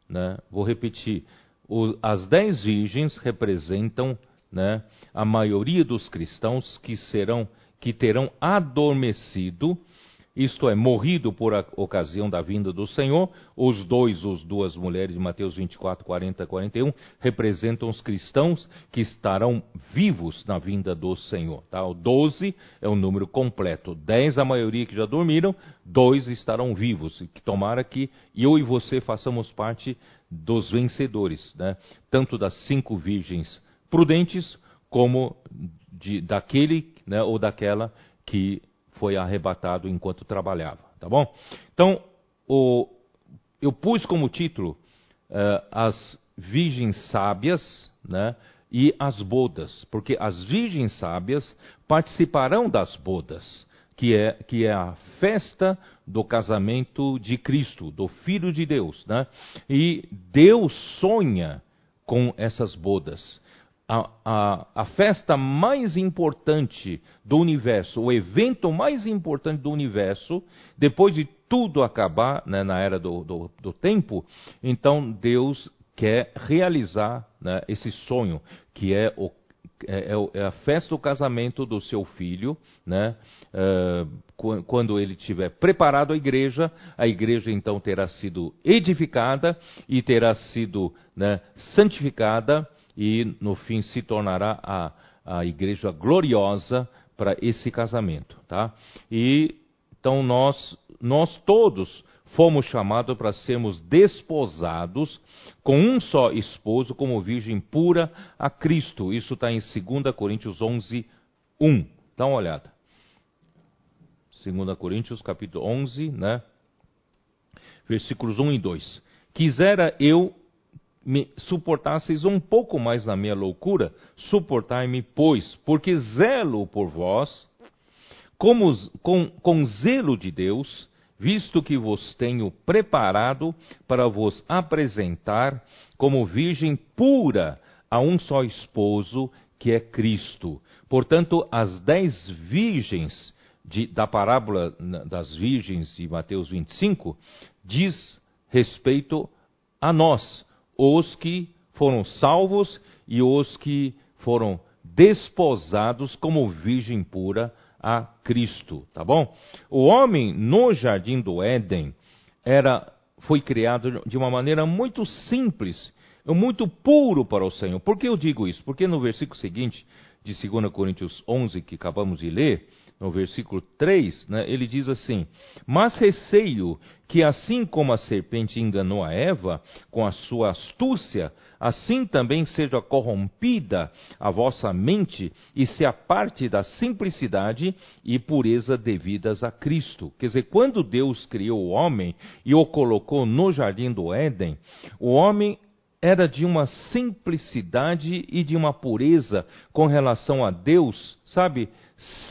né, vou repetir. O, as dez virgens representam né, a maioria dos cristãos que serão que terão adormecido isto é, morrido por ocasião da vinda do Senhor. Os dois, os duas mulheres de Mateus 24, 40 41, representam os cristãos que estarão vivos na vinda do Senhor. Tá? O 12 é o número completo. 10 a maioria que já dormiram, dois estarão vivos. Que tomara que eu e você façamos parte dos vencedores, né? tanto das cinco virgens prudentes, como de, daquele né, ou daquela que foi arrebatado enquanto trabalhava, tá bom? Então, o, eu pus como título uh, as virgens sábias, né? E as bodas, porque as virgens sábias participarão das bodas, que é, que é a festa do casamento de Cristo, do Filho de Deus, né? E Deus sonha com essas bodas a, a, a, festa mais importante do universo, o evento mais importante do universo, depois de tudo acabar né, na era do, do, do, tempo, então Deus quer realizar né, esse sonho, que é, o, é, é, é, a festa do casamento do seu filho, né, uh, quando ele tiver preparado a igreja, a igreja então terá sido edificada e terá sido né, santificada e no fim se tornará a, a igreja gloriosa para esse casamento, tá? E então nós nós todos fomos chamados para sermos desposados com um só esposo como virgem pura a Cristo. Isso está em 2 Coríntios 11, 1. Dá uma olhada. 2 Coríntios capítulo 11, né? Versículos 1 e 2. Quisera eu me suportasseis um pouco mais na minha loucura, suportai-me, pois, porque zelo por vós, como, com, com zelo de Deus, visto que vos tenho preparado para vos apresentar como virgem pura a um só esposo, que é Cristo. Portanto, as dez virgens de, da parábola das virgens de Mateus 25 diz respeito a nós os que foram salvos e os que foram desposados como virgem pura a Cristo, tá bom? O homem no jardim do Éden era foi criado de uma maneira muito simples, muito puro para o Senhor. Por que eu digo isso? Porque no versículo seguinte de 2 Coríntios 11 que acabamos de ler, no versículo 3, né, ele diz assim: Mas receio que, assim como a serpente enganou a Eva com a sua astúcia, assim também seja corrompida a vossa mente e se aparte da simplicidade e pureza devidas a Cristo. Quer dizer, quando Deus criou o homem e o colocou no jardim do Éden, o homem era de uma simplicidade e de uma pureza com relação a Deus, sabe,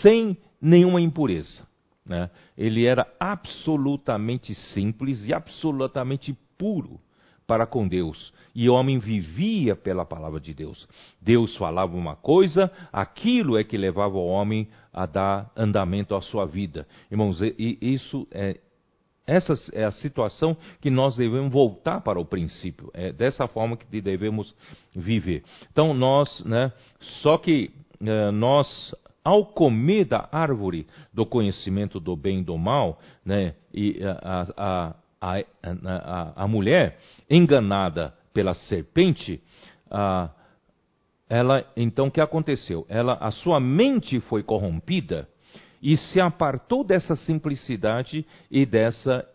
sem nenhuma impureza. Né? Ele era absolutamente simples e absolutamente puro para com Deus. E o homem vivia pela palavra de Deus. Deus falava uma coisa, aquilo é que levava o homem a dar andamento à sua vida. Irmãos, e isso é essa é a situação que nós devemos voltar para o princípio. É dessa forma que devemos viver. Então nós, né, só que é, nós ao comer da árvore do conhecimento do bem e do mal, né, e a, a, a, a mulher enganada pela serpente, ela então o que aconteceu? Ela, a sua mente foi corrompida e se apartou dessa simplicidade e dessa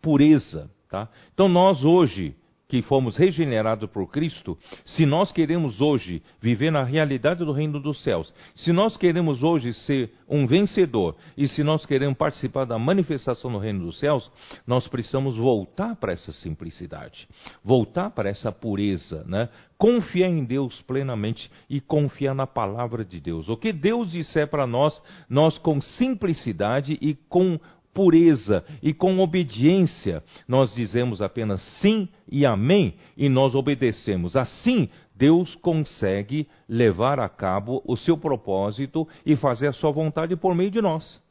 pureza. Tá? Então nós hoje que fomos regenerados por Cristo, se nós queremos hoje viver na realidade do reino dos céus, se nós queremos hoje ser um vencedor e se nós queremos participar da manifestação do reino dos céus, nós precisamos voltar para essa simplicidade, voltar para essa pureza, né? Confiar em Deus plenamente e confiar na palavra de Deus. O que Deus disser para nós, nós com simplicidade e com pureza e com obediência, nós dizemos apenas sim e amém e nós obedecemos. Assim, Deus consegue levar a cabo o seu propósito e fazer a sua vontade por meio de nós.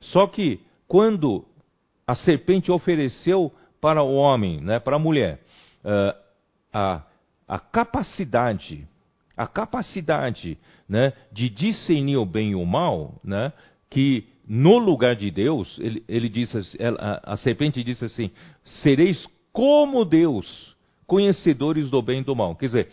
Só que quando a serpente ofereceu para o homem, né, para a mulher, uh, a, a capacidade, a capacidade né, de discernir o bem e o mal, né, que no lugar de Deus, ele, ele disse, a, a serpente disse assim: sereis como Deus, conhecedores do bem e do mal. Quer dizer,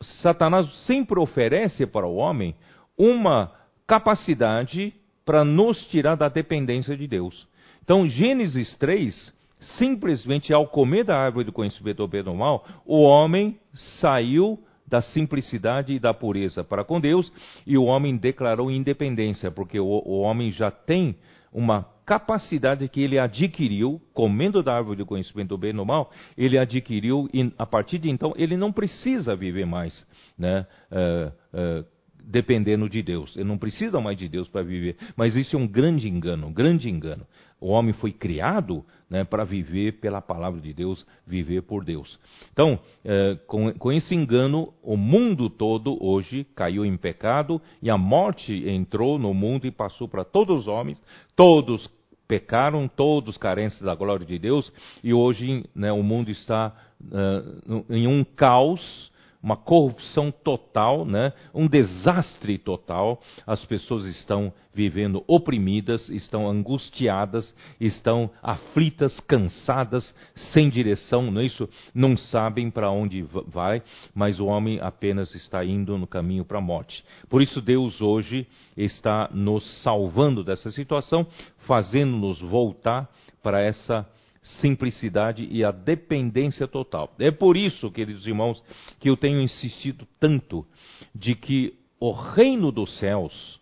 Satanás sempre oferece para o homem uma capacidade para nos tirar da dependência de Deus. Então, Gênesis 3, simplesmente ao comer da árvore do conhecimento do bem e do mal, o homem saiu da simplicidade e da pureza para com Deus, e o homem declarou independência, porque o, o homem já tem uma capacidade que ele adquiriu, comendo da árvore do conhecimento do bem e do mal, ele adquiriu, e a partir de então ele não precisa viver mais né, uh, uh, dependendo de Deus. Ele não precisa mais de Deus para viver. Mas isso é um grande engano, um grande engano. O homem foi criado né, para viver pela palavra de Deus, viver por Deus. Então, é, com, com esse engano, o mundo todo hoje caiu em pecado e a morte entrou no mundo e passou para todos os homens, todos pecaram, todos carentes da glória de Deus, e hoje né, o mundo está uh, em um caos uma corrupção total, né? um desastre total. As pessoas estão vivendo oprimidas, estão angustiadas, estão aflitas, cansadas, sem direção, não é isso? Não sabem para onde vai, mas o homem apenas está indo no caminho para a morte. Por isso Deus hoje está nos salvando dessa situação, fazendo-nos voltar para essa simplicidade e a dependência total. É por isso, queridos irmãos, que eu tenho insistido tanto de que o reino dos céus,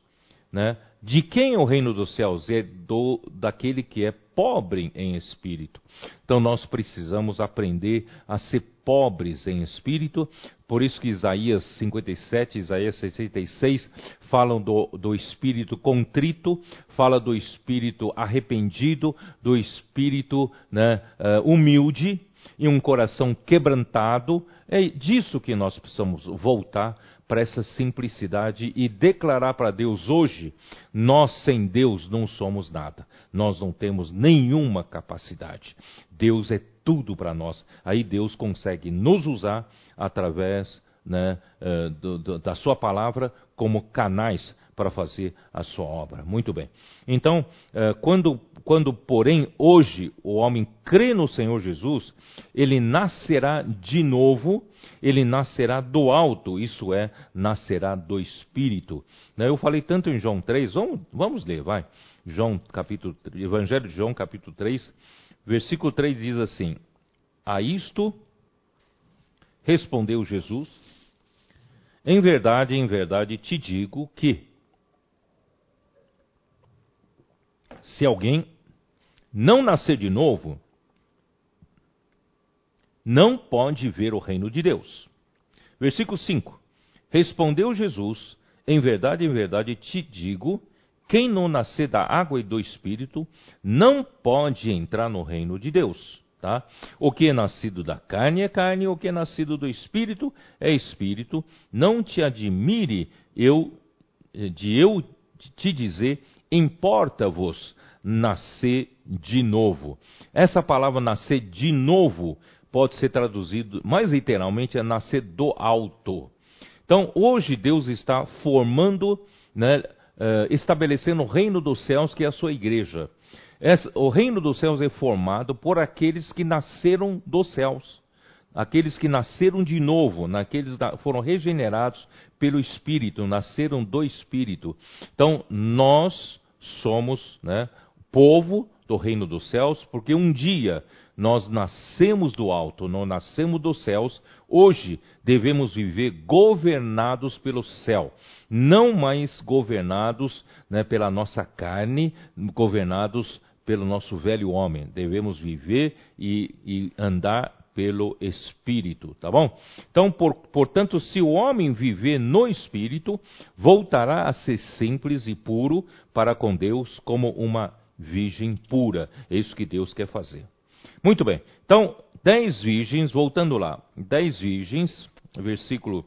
né, de quem é o reino dos céus? É do daquele que é pobre em espírito. Então nós precisamos aprender a ser pobres em espírito, por isso que Isaías 57, Isaías 66 falam do, do espírito contrito, fala do espírito arrependido, do espírito né, uh, humilde e um coração quebrantado. É disso que nós precisamos voltar para essa simplicidade e declarar para Deus hoje: nós sem Deus não somos nada, nós não temos nenhuma capacidade. Deus é tudo para nós. Aí Deus consegue nos usar através né, uh, do, do, da Sua palavra como canais para fazer a sua obra. Muito bem. Então, uh, quando, quando, porém, hoje o homem crê no Senhor Jesus, ele nascerá de novo ele nascerá do alto, isso é, nascerá do Espírito. Né, eu falei tanto em João 3, vamos, vamos ler, vai. João, capítulo, Evangelho de João, capítulo 3, versículo 3 diz assim: A isto respondeu Jesus: Em verdade, em verdade te digo que, se alguém não nascer de novo, não pode ver o reino de Deus. Versículo 5: Respondeu Jesus: Em verdade, em verdade te digo, quem não nascer da água e do espírito não pode entrar no reino de Deus. Tá? O que é nascido da carne é carne, o que é nascido do espírito é espírito. Não te admire eu de eu te dizer, importa-vos nascer de novo. Essa palavra nascer de novo pode ser traduzido mais literalmente é nascer do alto. Então, hoje Deus está formando, né, uh, estabelecendo o reino dos céus, que é a sua igreja. Essa, o reino dos céus é formado por aqueles que nasceram dos céus, aqueles que nasceram de novo, naqueles foram regenerados pelo Espírito, nasceram do Espírito. Então nós somos, né, povo do reino dos céus, porque um dia nós nascemos do alto, não nascemos dos céus. Hoje devemos viver governados pelo céu, não mais governados né, pela nossa carne, governados pelo nosso velho homem. Devemos viver e, e andar pelo Espírito, tá bom? Então, por, portanto, se o homem viver no Espírito, voltará a ser simples e puro para com Deus, como uma virgem pura. É isso que Deus quer fazer. Muito bem. Então, dez virgens, voltando lá, dez virgens, versículo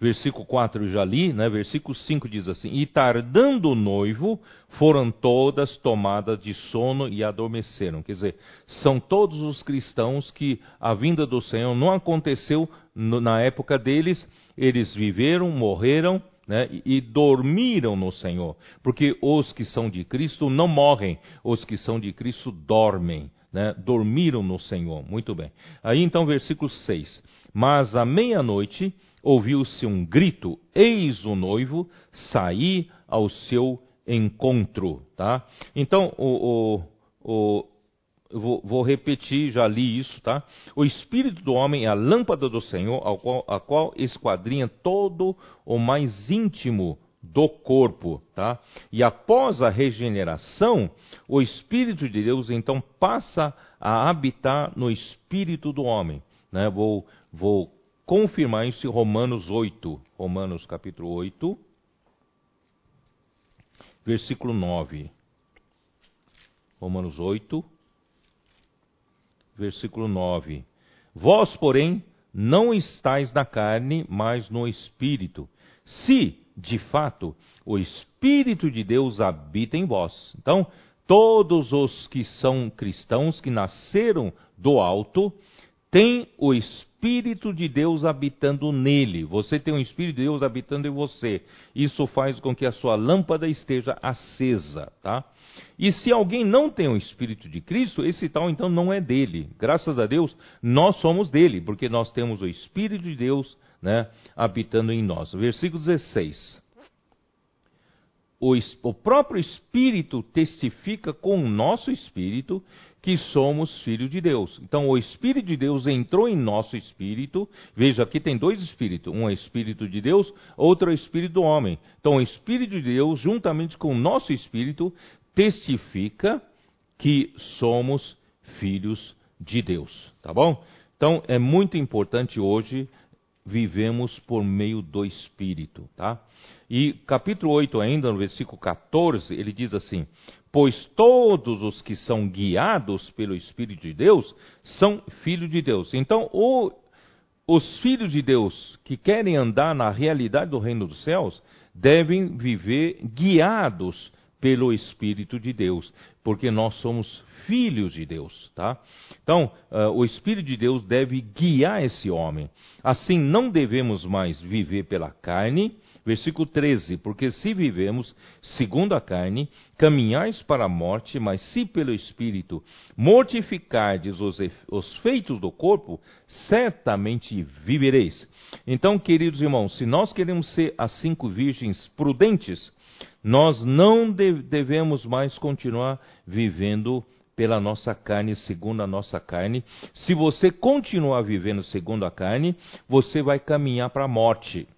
versículo 4 já li, né? versículo 5 diz assim: E tardando o noivo, foram todas tomadas de sono e adormeceram. Quer dizer, são todos os cristãos que a vinda do Senhor não aconteceu na época deles, eles viveram, morreram. Né, e dormiram no Senhor, porque os que são de Cristo não morrem, os que são de Cristo dormem, né, dormiram no Senhor. Muito bem. Aí então, versículo 6: Mas à meia-noite ouviu-se um grito: Eis o noivo sair ao seu encontro. Tá? Então, o, o, o vou, vou, repetir, já li isso, tá? O espírito do homem é a lâmpada do Senhor, a qual, a qual esquadrinha todo o mais íntimo do corpo, tá? E após a regeneração, o espírito de Deus então passa a habitar no espírito do homem, né? Vou, vou confirmar isso em Romanos 8. Romanos capítulo 8, versículo 9. Romanos 8, versículo 9. Vós, porém, não estáis na carne, mas no espírito. Se, de fato, o espírito de Deus habita em vós. Então, todos os que são cristãos, que nasceram do alto, têm o espírito de Deus habitando nele. Você tem um Espírito de Deus habitando em você. Isso faz com que a sua lâmpada esteja acesa, tá? E se alguém não tem o Espírito de Cristo, esse tal então não é dele. Graças a Deus, nós somos dele, porque nós temos o Espírito de Deus né, habitando em nós. Versículo 16 o, o próprio Espírito testifica com o nosso Espírito que somos filhos de Deus. Então, o Espírito de Deus entrou em nosso espírito. Veja, aqui tem dois espíritos: um é Espírito de Deus, outro é Espírito do homem. Então, o Espírito de Deus, juntamente com o nosso espírito, testifica que somos filhos de Deus. Tá bom? Então, é muito importante hoje vivemos por meio do Espírito, tá? E capítulo 8 ainda, no versículo 14, ele diz assim: Pois todos os que são guiados pelo Espírito de Deus são filhos de Deus. Então, o, os filhos de Deus que querem andar na realidade do reino dos céus devem viver guiados pelo Espírito de Deus, porque nós somos filhos de Deus, tá? Então, uh, o Espírito de Deus deve guiar esse homem. Assim, não devemos mais viver pela carne, Versículo 13: Porque se vivemos segundo a carne, caminhais para a morte, mas se pelo Espírito mortificardes os, os feitos do corpo, certamente vivereis. Então, queridos irmãos, se nós queremos ser as cinco virgens prudentes, nós não devemos mais continuar vivendo pela nossa carne, segundo a nossa carne. Se você continuar vivendo segundo a carne, você vai caminhar para a morte.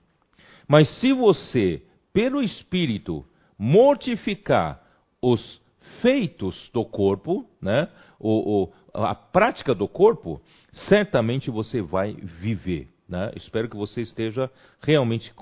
Mas se você, pelo Espírito, mortificar os efeitos do corpo, né, o, o, a prática do corpo, certamente você vai viver. Né? Espero que você esteja realmente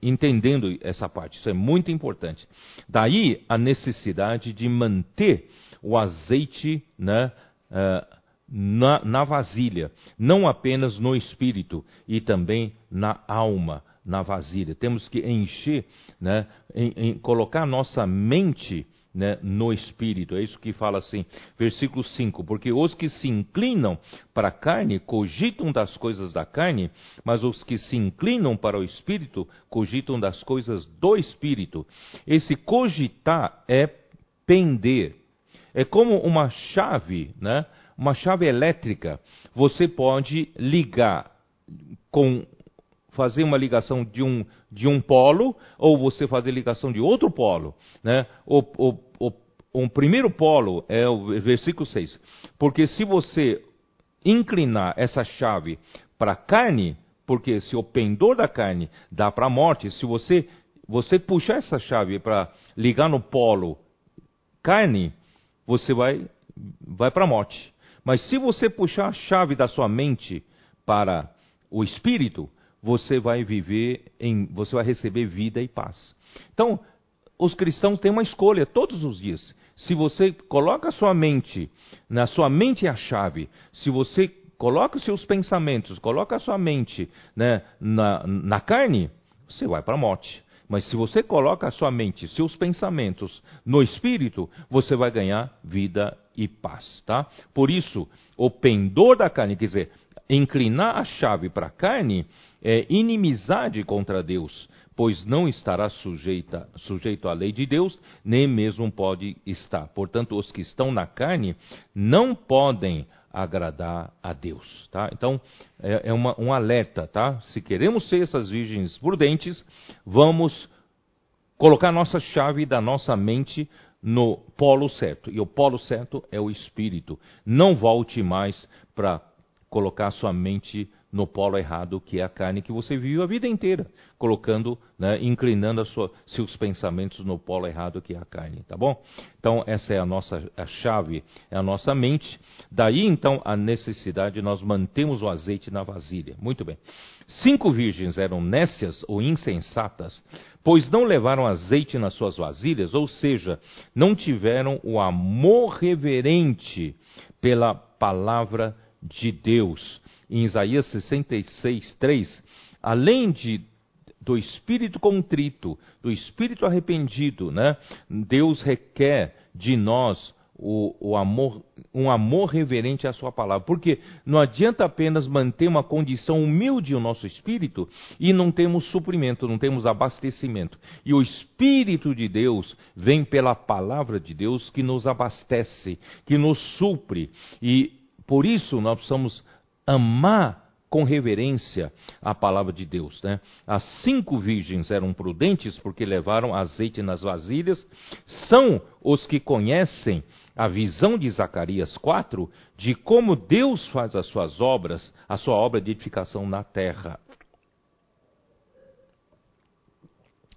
entendendo essa parte. Isso é muito importante. Daí a necessidade de manter o azeite né, uh, na, na vasilha, não apenas no espírito, e também na alma, na vasilha. Temos que encher, né, em, em colocar nossa mente né, no espírito. É isso que fala assim, versículo 5: Porque os que se inclinam para a carne cogitam das coisas da carne, mas os que se inclinam para o espírito cogitam das coisas do espírito. Esse cogitar é pender. É como uma chave, né? Uma chave elétrica. Você pode ligar com fazer uma ligação de um, de um polo, ou você fazer ligação de outro polo. Né? O, o, o, o primeiro polo é o versículo 6. Porque se você inclinar essa chave para a carne, porque se o pendor da carne dá para a morte, se você, você puxar essa chave para ligar no polo carne, você vai, vai para a morte. Mas se você puxar a chave da sua mente para o espírito, você vai viver em, você vai receber vida e paz. Então, os cristãos têm uma escolha todos os dias. Se você coloca a sua mente, na sua mente é a chave. Se você coloca os seus pensamentos, coloca a sua mente né, na, na carne, você vai para a morte. Mas se você coloca a sua mente, seus pensamentos no espírito, você vai ganhar vida e paz, tá? Por isso, o pendor da carne, quer dizer, inclinar a chave para a carne é inimizade contra Deus, pois não estará sujeita, sujeito à lei de Deus, nem mesmo pode estar. Portanto, os que estão na carne não podem agradar a Deus. Tá? Então, é, é uma, um alerta. Tá? Se queremos ser essas virgens prudentes, vamos colocar nossa chave da nossa mente no polo certo. E o polo certo é o espírito. Não volte mais para colocar sua mente no polo errado, que é a carne que você vive a vida inteira, colocando, né, inclinando sua, seus pensamentos no polo errado, que é a carne, tá bom? Então, essa é a nossa a chave, é a nossa mente. Daí, então, a necessidade de nós mantemos o azeite na vasilha. Muito bem. Cinco virgens eram nécias ou insensatas, pois não levaram azeite nas suas vasilhas, ou seja, não tiveram o amor reverente pela palavra de Deus em Isaías 66, 3, além de do espírito contrito, do espírito arrependido, né? Deus requer de nós o, o, amor, um amor reverente à sua palavra. Porque não adianta apenas manter uma condição humilde no nosso espírito e não temos suprimento, não temos abastecimento. E o Espírito de Deus vem pela palavra de Deus que nos abastece, que nos supre. E por isso nós precisamos amar com reverência a palavra de Deus. Né? As cinco virgens eram prudentes porque levaram azeite nas vasilhas, são os que conhecem a visão de Zacarias 4 de como Deus faz as suas obras, a sua obra de edificação na terra.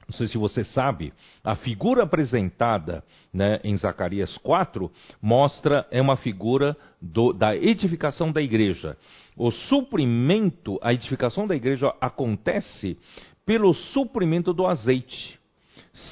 Não sei se você sabe, a figura apresentada né, em Zacarias 4 mostra, é uma figura do, da edificação da igreja. O suprimento, a edificação da igreja acontece pelo suprimento do azeite.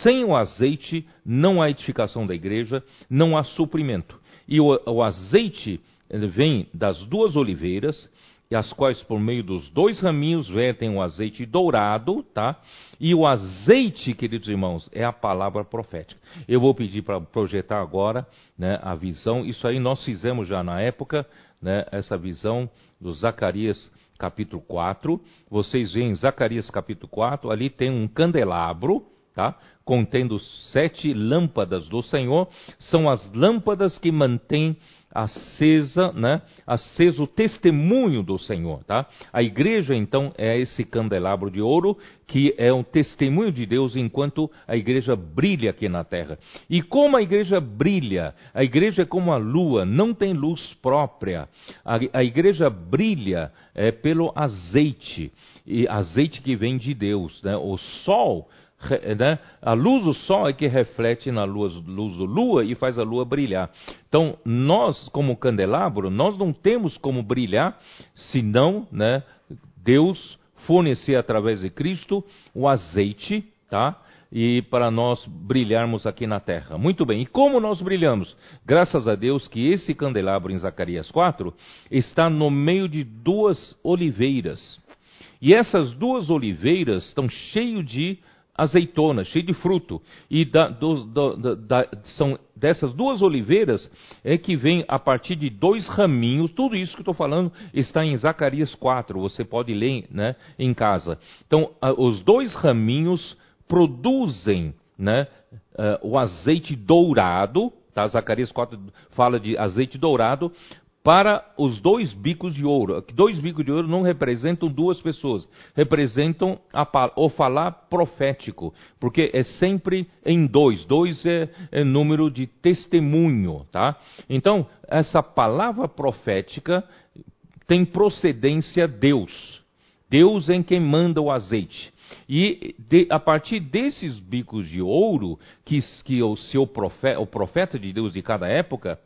Sem o azeite, não há edificação da igreja, não há suprimento. E o, o azeite vem das duas oliveiras, e as quais por meio dos dois raminhos vertem o azeite dourado, tá? E o azeite, queridos irmãos, é a palavra profética. Eu vou pedir para projetar agora, né, a visão. Isso aí nós fizemos já na época, né, essa visão do Zacarias capítulo 4. Vocês veem Zacarias capítulo 4, ali tem um candelabro, tá? Contendo sete lâmpadas do Senhor, são as lâmpadas que mantêm acesa, né? Aceso o testemunho do Senhor, tá? A igreja então é esse candelabro de ouro que é um testemunho de Deus enquanto a igreja brilha aqui na terra. E como a igreja brilha, a igreja é como a lua, não tem luz própria. A, a igreja brilha é, pelo azeite, e azeite que vem de Deus, né? O sol né, a luz do sol é que reflete na luz, luz do lua e faz a lua brilhar. Então, nós, como candelabro, nós não temos como brilhar senão né, Deus fornecer através de Cristo o azeite, tá? e para nós brilharmos aqui na terra. Muito bem, e como nós brilhamos? Graças a Deus que esse candelabro em Zacarias 4 está no meio de duas oliveiras. E essas duas oliveiras estão cheias de azeitona, cheio de fruto. E da, do, do, da, são dessas duas oliveiras é que vem a partir de dois raminhos. Tudo isso que estou falando está em Zacarias 4. Você pode ler né, em casa. Então, os dois raminhos produzem né, uh, o azeite dourado, tá? Zacarias 4 fala de azeite dourado, para os dois bicos de ouro. Dois bicos de ouro não representam duas pessoas, representam a, o falar profético, porque é sempre em dois. Dois é, é número de testemunho, tá? Então, essa palavra profética tem procedência Deus. Deus é quem manda o azeite. E de, a partir desses bicos de ouro, que, que o seu profeta, o profeta de Deus de cada época,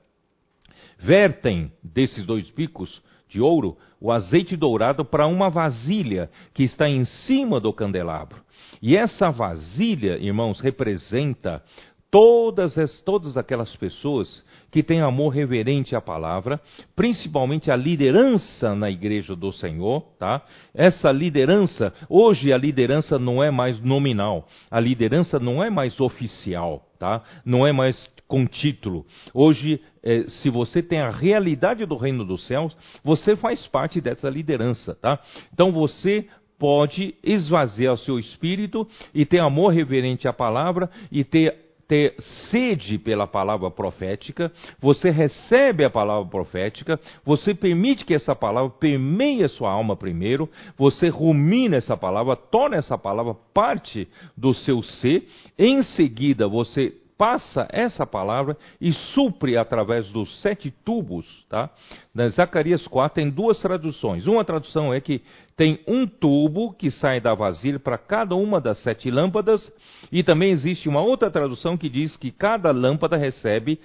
vertem desses dois bicos de ouro o azeite dourado para uma vasilha que está em cima do candelabro. E essa vasilha, irmãos, representa todas, as, todas aquelas pessoas que têm amor reverente à palavra, principalmente a liderança na igreja do Senhor, tá? Essa liderança, hoje a liderança não é mais nominal, a liderança não é mais oficial, tá? Não é mais com título. Hoje, é, se você tem a realidade do reino dos céus, você faz parte dessa liderança, tá? Então você pode esvaziar o seu espírito e ter amor reverente à palavra e ter ter sede pela palavra profética, você recebe a palavra profética, você permite que essa palavra permeie a sua alma primeiro, você rumina essa palavra, torna essa palavra parte do seu ser, em seguida você passa essa palavra e supre através dos sete tubos, tá? Na Zacarias 4 tem duas traduções. Uma tradução é que tem um tubo que sai da vasilha para cada uma das sete lâmpadas, e também existe uma outra tradução que diz que cada lâmpada recebe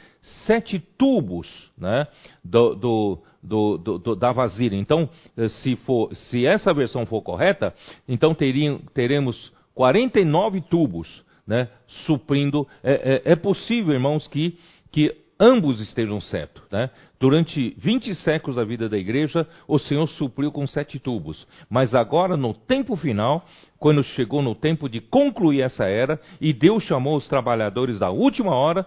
sete tubos, né? Do, do, do, do, da vasilha. Então, se, for, se essa versão for correta, então teriam, teremos 49 tubos né, suprindo. É, é, é, possível, irmãos, que, que ambos estejam certos. Né? Durante 20 séculos da vida da igreja, o Senhor supriu com sete tubos. Mas agora, no tempo final, quando chegou no tempo de concluir essa era, e Deus chamou os trabalhadores da última hora,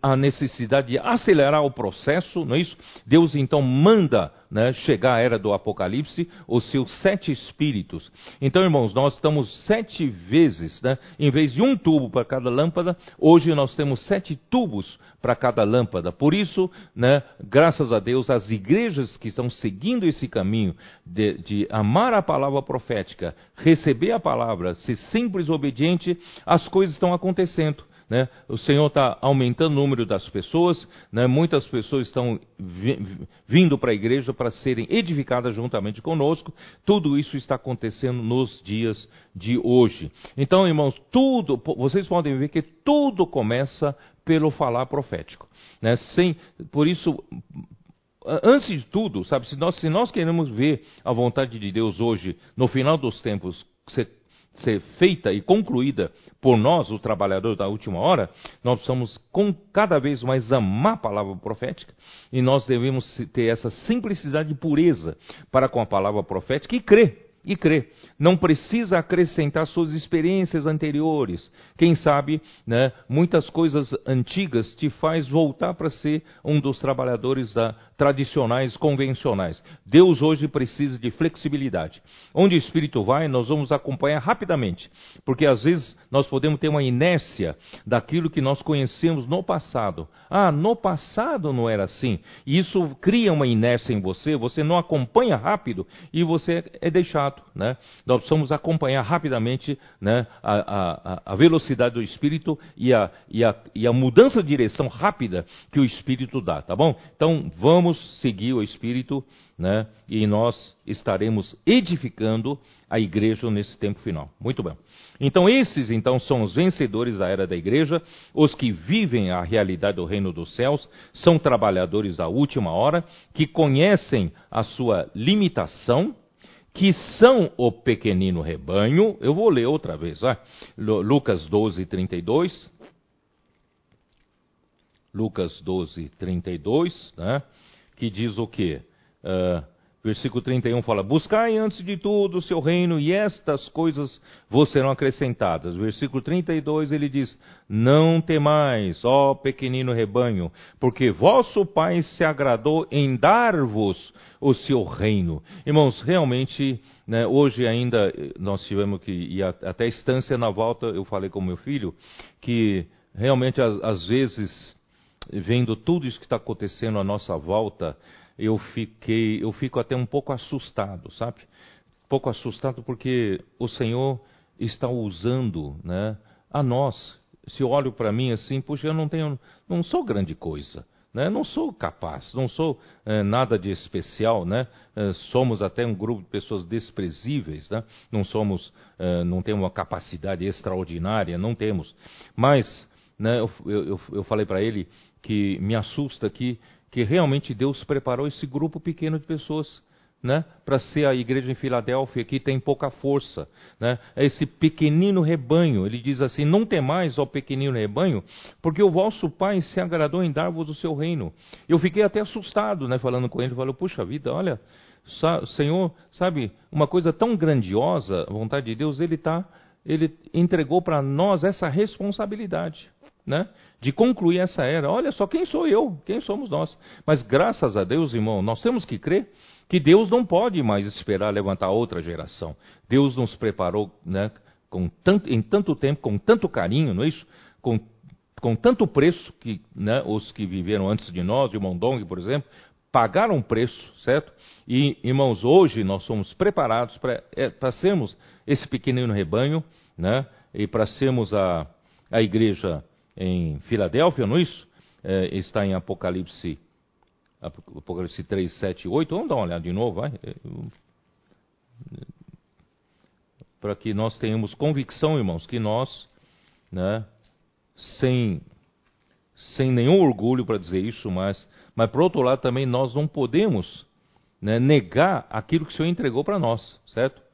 a necessidade de acelerar o processo, não é isso? Deus então manda né, chegar a era do Apocalipse, os seus sete espíritos. Então, irmãos, nós estamos sete vezes, né, em vez de um tubo para cada lâmpada, hoje nós temos sete tubos para cada lâmpada. Por isso, né, graças a Deus, as igrejas que estão seguindo esse caminho de, de amar a palavra profética, receber a palavra, ser simples, obediente, as coisas estão acontecendo. Né? O Senhor está aumentando o número das pessoas, né? muitas pessoas estão vi vindo para a igreja para serem edificadas juntamente conosco. Tudo isso está acontecendo nos dias de hoje. Então, irmãos, tudo, vocês podem ver que tudo começa pelo falar profético. Né? Sem, por isso, antes de tudo, sabe, se nós, se nós queremos ver a vontade de Deus hoje, no final dos tempos, ser ser feita e concluída por nós, o trabalhador da última hora, nós precisamos com cada vez mais amar a palavra profética e nós devemos ter essa simplicidade e pureza para com a palavra profética e crer e crer. Não precisa acrescentar suas experiências anteriores. Quem sabe, né, muitas coisas antigas te faz voltar para ser um dos trabalhadores da, tradicionais, convencionais. Deus hoje precisa de flexibilidade. Onde o Espírito vai, nós vamos acompanhar rapidamente, porque às vezes nós podemos ter uma inércia daquilo que nós conhecemos no passado. Ah, no passado não era assim. E isso cria uma inércia em você, você não acompanha rápido e você é deixado né? Nós precisamos acompanhar rapidamente né, a, a, a, velocidade do Espírito e a, e, a, e a mudança de direção rápida que o Espírito dá, tá bom? Então, vamos vamos seguir o Espírito, né? E nós estaremos edificando a igreja nesse tempo final. Muito bem. Então esses então são os vencedores da era da igreja, os que vivem a realidade do reino dos céus, são trabalhadores da última hora, que conhecem a sua limitação, que são o pequenino rebanho. Eu vou ler outra vez, vai. Lucas 12, 32. Lucas 12, 32, né? Que diz o quê? Uh, versículo 31 fala: Buscai antes de tudo o seu reino, e estas coisas vos serão acrescentadas. Versículo 32 ele diz: Não temais, ó pequenino rebanho, porque vosso Pai se agradou em dar-vos o seu reino. Irmãos, realmente, né, hoje ainda nós tivemos que ir até a estância na volta. Eu falei com meu filho que realmente às, às vezes vendo tudo isso que está acontecendo à nossa volta, eu fiquei, eu fico até um pouco assustado, sabe? Um pouco assustado porque o Senhor está usando, né, a nós. Se olho para mim assim, puxa, eu não tenho, não sou grande coisa. Né? Não sou capaz, não sou é, nada de especial, né? É, somos até um grupo de pessoas desprezíveis, né? Não somos, é, não temos uma capacidade extraordinária, não temos. Mas, né, eu, eu, eu falei para ele que me assusta aqui, que realmente Deus preparou esse grupo pequeno de pessoas. Né, para ser a igreja em Filadélfia, que tem pouca força. Né, é esse pequenino rebanho, ele diz assim: Não temais, ó pequenino rebanho, porque o vosso Pai se agradou em dar-vos o seu reino. Eu fiquei até assustado, né, falando com ele, falou: Puxa vida, olha, Senhor, sabe, uma coisa tão grandiosa, a vontade de Deus, ele tá, ele entregou para nós essa responsabilidade né, de concluir essa era. Olha só, quem sou eu? Quem somos nós? Mas graças a Deus, irmão, nós temos que crer que Deus não pode mais esperar levantar outra geração. Deus nos preparou né, tanto, em tanto tempo, com tanto carinho, não é isso? Com, com tanto preço que né, os que viveram antes de nós, de Mondong, por exemplo, pagaram preço, certo? E, irmãos, hoje nós somos preparados para é, sermos esse pequenino rebanho, né? E para sermos a, a igreja em Filadélfia, não é isso? É, está em Apocalipse, Apocalipse 3, 7 e 8. Vamos dar uma olhada de novo, vai? É, Para que nós tenhamos convicção, irmãos, que nós, né, sem, sem nenhum orgulho para dizer isso, mas, mas por outro lado também nós não podemos né, negar aquilo que o Senhor entregou para nós, certo?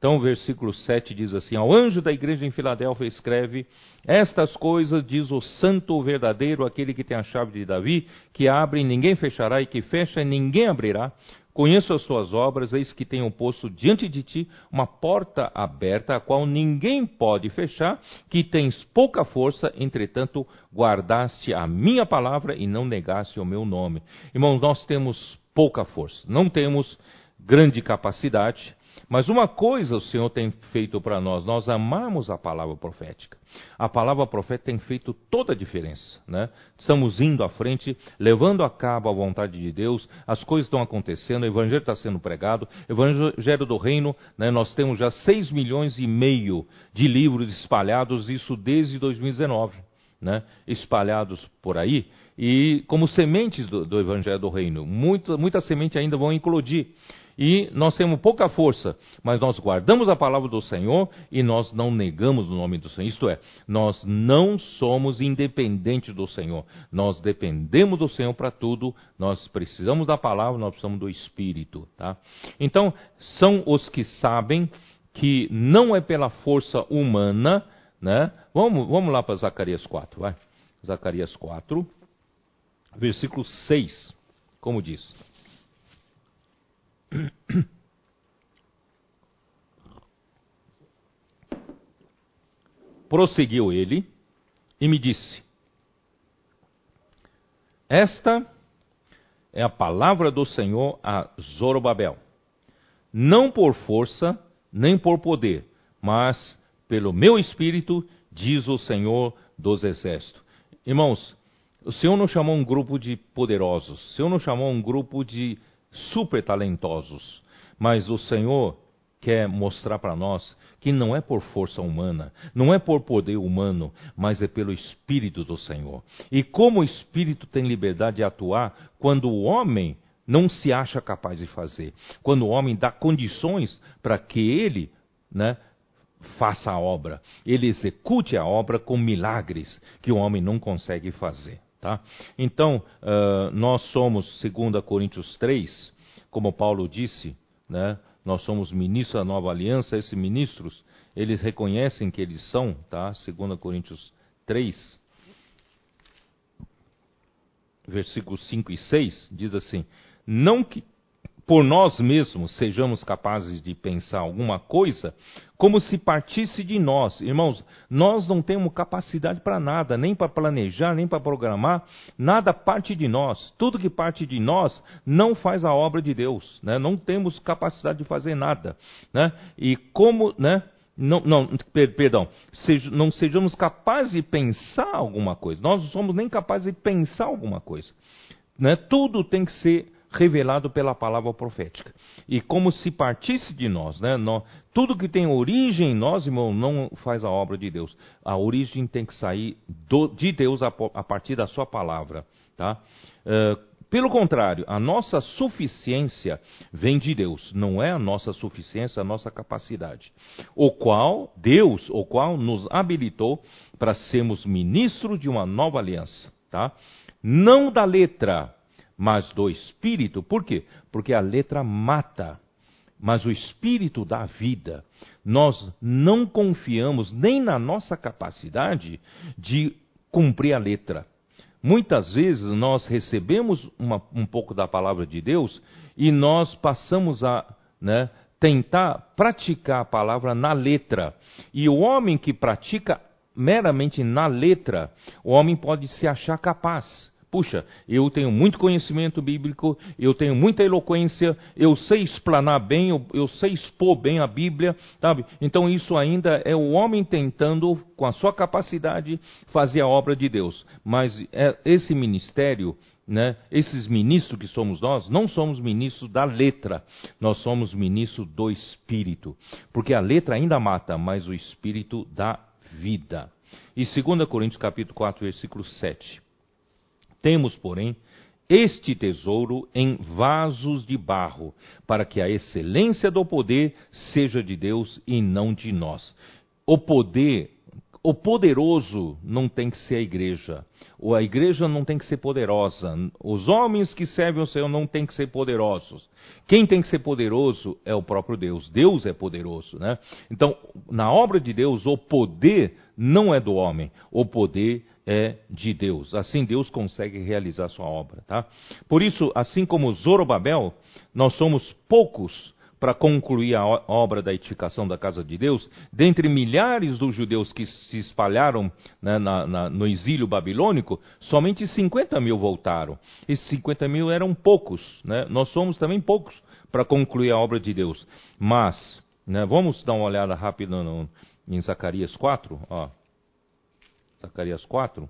Então, o versículo 7 diz assim: Ao anjo da igreja em Filadélfia escreve: Estas coisas diz o santo verdadeiro, aquele que tem a chave de Davi, que abre e ninguém fechará, e que fecha e ninguém abrirá. Conheço as tuas obras, eis que tenho posto diante de ti uma porta aberta, a qual ninguém pode fechar, que tens pouca força, entretanto guardaste a minha palavra e não negaste o meu nome. Irmãos, nós temos pouca força, não temos grande capacidade, mas uma coisa o Senhor tem feito para nós, nós amamos a palavra profética. A palavra profética tem feito toda a diferença. Né? Estamos indo à frente, levando a cabo a vontade de Deus, as coisas estão acontecendo, o Evangelho está sendo pregado, o Evangelho do Reino, né? nós temos já 6 milhões e meio de livros espalhados, isso desde 2019. Né? espalhados por aí, e como sementes do, do Evangelho do Reino. Muita, muita semente ainda vão eclodir e nós temos pouca força, mas nós guardamos a palavra do Senhor e nós não negamos o nome do Senhor. Isto é, nós não somos independentes do Senhor. Nós dependemos do Senhor para tudo. Nós precisamos da palavra, nós precisamos do Espírito, tá? Então, são os que sabem que não é pela força humana, né? Vamos, vamos lá para Zacarias 4, vai. Zacarias 4, versículo 6, como diz. Prosseguiu ele e me disse: Esta é a palavra do Senhor a Zorobabel, não por força nem por poder, mas pelo meu espírito, diz o Senhor dos exércitos. Irmãos, o Senhor não chamou um grupo de poderosos, o Senhor não chamou um grupo de super talentosos, mas o Senhor quer mostrar para nós que não é por força humana, não é por poder humano, mas é pelo Espírito do Senhor. E como o Espírito tem liberdade de atuar quando o homem não se acha capaz de fazer, quando o homem dá condições para que ele né, faça a obra, ele execute a obra com milagres que o homem não consegue fazer. Tá? Então, uh, nós somos, segundo a Coríntios 3, como Paulo disse, né, nós somos ministros da nova aliança, esses ministros, eles reconhecem que eles são, tá? 2 Coríntios 3, versículos 5 e 6, diz assim: Não que por nós mesmos sejamos capazes de pensar alguma coisa como se partisse de nós. Irmãos, nós não temos capacidade para nada, nem para planejar, nem para programar, nada parte de nós. Tudo que parte de nós não faz a obra de Deus, né? não temos capacidade de fazer nada. Né? E como, né? Não, não, perdão, sej, não sejamos capazes de pensar alguma coisa. Nós não somos nem capazes de pensar alguma coisa. Né? Tudo tem que ser revelado pela palavra profética. E como se partisse de nós, né? Tudo que tem origem em nós, irmão, não faz a obra de Deus. A origem tem que sair do, de Deus a, a, partir da sua palavra, tá? Uh, pelo contrário, a nossa suficiência vem de Deus, não é a nossa suficiência, a nossa capacidade. O qual, Deus, o qual nos habilitou para sermos ministros de uma nova aliança, tá? Não da letra, mas do espírito. Por quê? Porque a letra mata, mas o espírito dá vida. Nós não confiamos nem na nossa capacidade de cumprir a letra. Muitas vezes nós recebemos uma, um pouco da palavra de Deus e nós passamos a né, tentar praticar a palavra na letra. E o homem que pratica meramente na letra, o homem pode se achar capaz. Puxa, eu tenho muito conhecimento bíblico, eu tenho muita eloquência, eu sei explanar bem, eu, eu, sei expor bem a Bíblia, sabe? Então isso ainda é o homem tentando, com a sua capacidade, fazer a obra de Deus. Mas é, esse ministério, né, esses ministros que somos nós, não somos ministros da letra, nós somos ministros do Espírito. Porque a letra ainda mata, mas o Espírito dá vida. E 2 Coríntios capítulo 4, versículo 7. Temos, porém, este tesouro em vasos de barro, para que a excelência do poder seja de Deus e não de nós. O poder, o poderoso não tem que ser a igreja. Ou a igreja não tem que ser poderosa. Os homens que servem o Senhor não têm que ser poderosos. Quem tem que ser poderoso é o próprio Deus. Deus é poderoso, né? Então, na obra de Deus, o poder não é do homem. O poder é de Deus. Assim Deus consegue realizar sua obra, tá? Por isso, assim como Zorobabel, nós somos poucos para concluir a obra da edificação da casa de Deus, dentre milhares dos judeus que se espalharam né, na, na, no exílio babilônico, somente 50 mil voltaram. Esses 50 mil eram poucos, né? nós somos também poucos para concluir a obra de Deus. Mas, né, vamos dar uma olhada rápida no, em Zacarias 4, ó. Zacarias 4.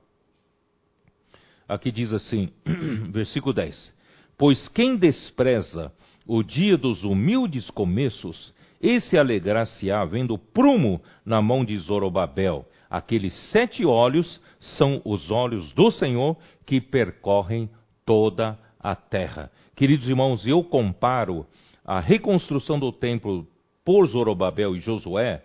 Aqui diz assim, versículo 10: Pois quem despreza o dia dos humildes começos, esse alegrar-se-á vendo prumo na mão de Zorobabel. Aqueles sete olhos são os olhos do Senhor que percorrem toda a terra. Queridos irmãos, eu comparo a reconstrução do templo por Zorobabel e Josué,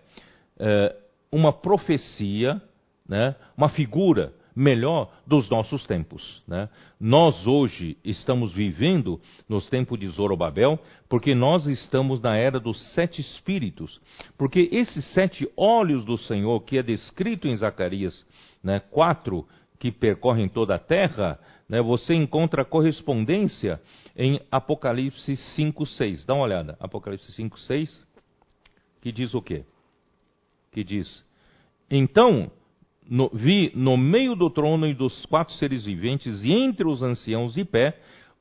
eh, uma profecia né, uma figura melhor dos nossos tempos. Né? Nós hoje estamos vivendo nos tempos de Zorobabel, porque nós estamos na era dos sete espíritos. Porque esses sete olhos do Senhor, que é descrito em Zacarias né, 4, que percorrem toda a terra, né, você encontra correspondência em Apocalipse 5, 6. Dá uma olhada. Apocalipse 5, 6, que diz o quê? Que diz: Então no, vi no meio do trono e dos quatro seres viventes e entre os anciãos de pé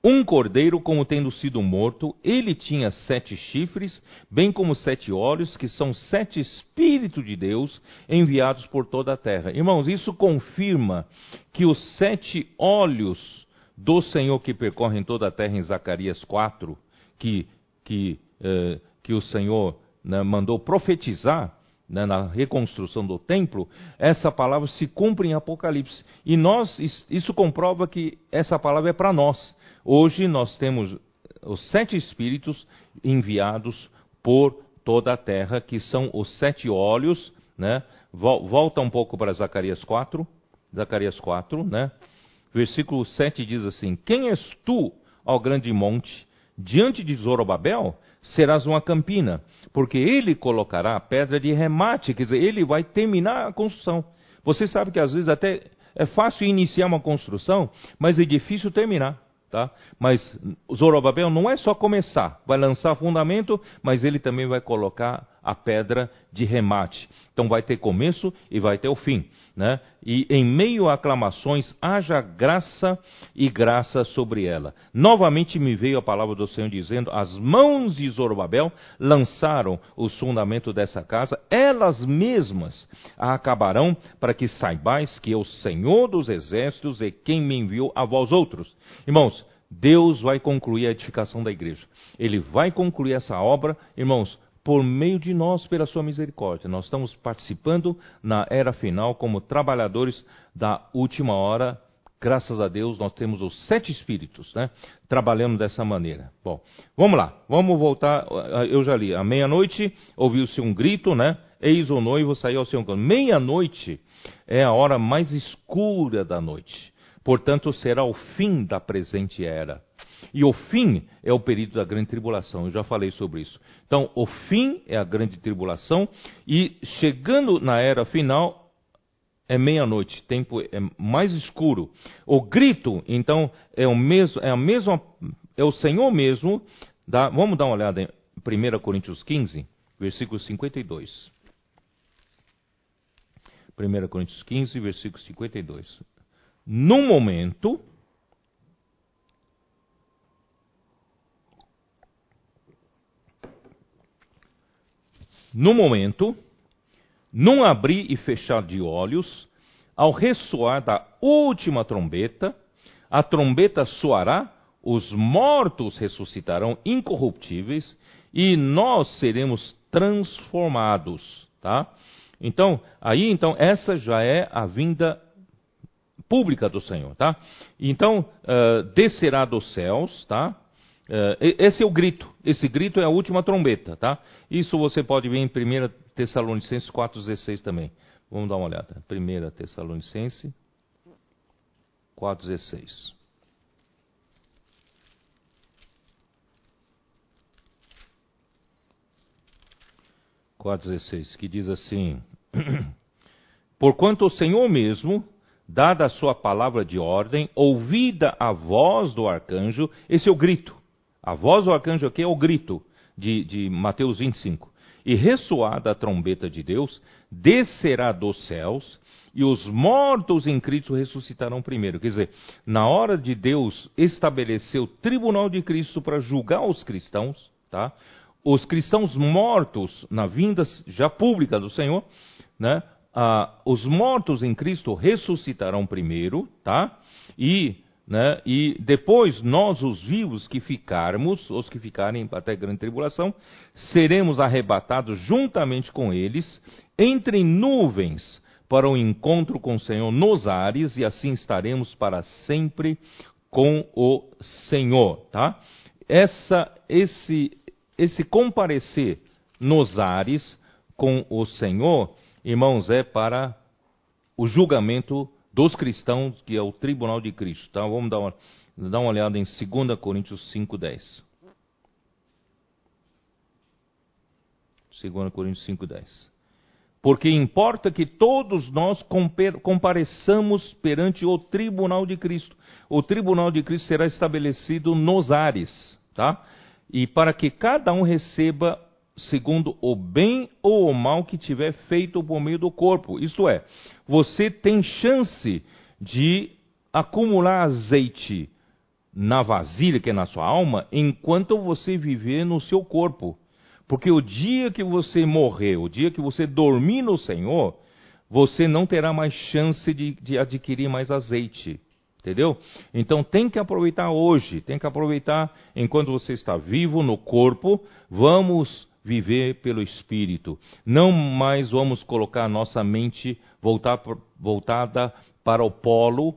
um cordeiro como tendo sido morto, ele tinha sete chifres, bem como sete olhos, que são sete espíritos de Deus enviados por toda a terra. Irmãos, isso confirma que os sete olhos do Senhor que percorrem toda a terra em Zacarias 4, que, que, eh, que o Senhor né, mandou profetizar né, na reconstrução do templo, essa palavra se cumpre em Apocalipse. E nós, isso comprova que essa palavra é para nós. Hoje nós temos os sete espíritos enviados por toda a terra, que são os sete olhos, né? Volta um pouco para Zacarias 4, Zacarias 4, né? Versículo 7 diz assim: Quem és tu, ó grande monte? Diante de Zorobabel serás uma campina, porque ele colocará a pedra de remate, quer dizer, ele vai terminar a construção. Você sabe que às vezes até é fácil iniciar uma construção, mas é difícil terminar. Tá? Mas Zorobabel não é só começar, vai lançar fundamento, mas ele também vai colocar a pedra de remate. Então vai ter começo e vai ter o fim. Né? E em meio a aclamações, haja graça e graça sobre ela. Novamente me veio a palavra do Senhor dizendo: As mãos de Zorobabel lançaram o fundamento dessa casa, elas mesmas a acabarão, para que saibais que o Senhor dos exércitos é quem me enviou a vós outros. Irmãos, Deus vai concluir a edificação da igreja. Ele vai concluir essa obra, irmãos, por meio de nós, pela sua misericórdia. Nós estamos participando na era final como trabalhadores da última hora. Graças a Deus, nós temos os sete espíritos, né? Trabalhando dessa maneira. Bom, vamos lá, vamos voltar. Eu já li. À meia-noite ouviu-se um grito, né? Eis o noivo saiu ao seu encontro. Meia-noite é a hora mais escura da noite. Portanto, será o fim da presente era. E o fim é o período da grande tribulação, eu já falei sobre isso. Então, o fim é a grande tribulação, e chegando na era final, é meia-noite, tempo é mais escuro. O grito, então, é o mesmo, é a mesma, é o Senhor mesmo. Vamos dar uma olhada em 1 Coríntios 15, versículo 52. 1 Coríntios 15, versículo 52. Num momento, No momento, num abrir e fechar de olhos, ao ressoar da última trombeta, a trombeta soará, os mortos ressuscitarão incorruptíveis e nós seremos transformados, tá? Então, aí então essa já é a vinda pública do Senhor, tá? Então, uh, descerá dos céus, tá? Uh, esse é o grito. Esse grito é a última trombeta, tá? Isso você pode ver em 1 Tessalonicenses 4,16 também. Vamos dar uma olhada. 1 Tessalonicenses 4,16. que diz assim: Porquanto o Senhor mesmo, dada a sua palavra de ordem, ouvida a voz do arcanjo, esse é o grito. A voz do arcanjo aqui é o grito de, de Mateus 25. E ressoada a trombeta de Deus, descerá dos céus, e os mortos em Cristo ressuscitarão primeiro. Quer dizer, na hora de Deus estabelecer o tribunal de Cristo para julgar os cristãos, tá? os cristãos mortos na vinda já pública do Senhor, né? Ah, os mortos em Cristo ressuscitarão primeiro, tá? E né? E depois nós, os vivos que ficarmos, os que ficarem até grande tribulação, seremos arrebatados juntamente com eles entre nuvens para o encontro com o Senhor nos ares e assim estaremos para sempre com o Senhor, tá? Essa, esse, esse comparecer nos ares com o Senhor, irmãos, é para o julgamento dos cristãos, que é o tribunal de Cristo. Tá? Vamos dar uma, dar uma olhada em 2 Coríntios 5,10. 2 Coríntios 5,10. Porque importa que todos nós compareçamos perante o tribunal de Cristo. O tribunal de Cristo será estabelecido nos ares, tá? E para que cada um receba segundo o bem ou o mal que tiver feito por meio do corpo. Isto é, você tem chance de acumular azeite na vasilha, que é na sua alma, enquanto você viver no seu corpo. Porque o dia que você morrer, o dia que você dormir no Senhor, você não terá mais chance de, de adquirir mais azeite. Entendeu? Então tem que aproveitar hoje, tem que aproveitar enquanto você está vivo no corpo. Vamos viver pelo Espírito. Não mais vamos colocar nossa mente voltar, voltada para o polo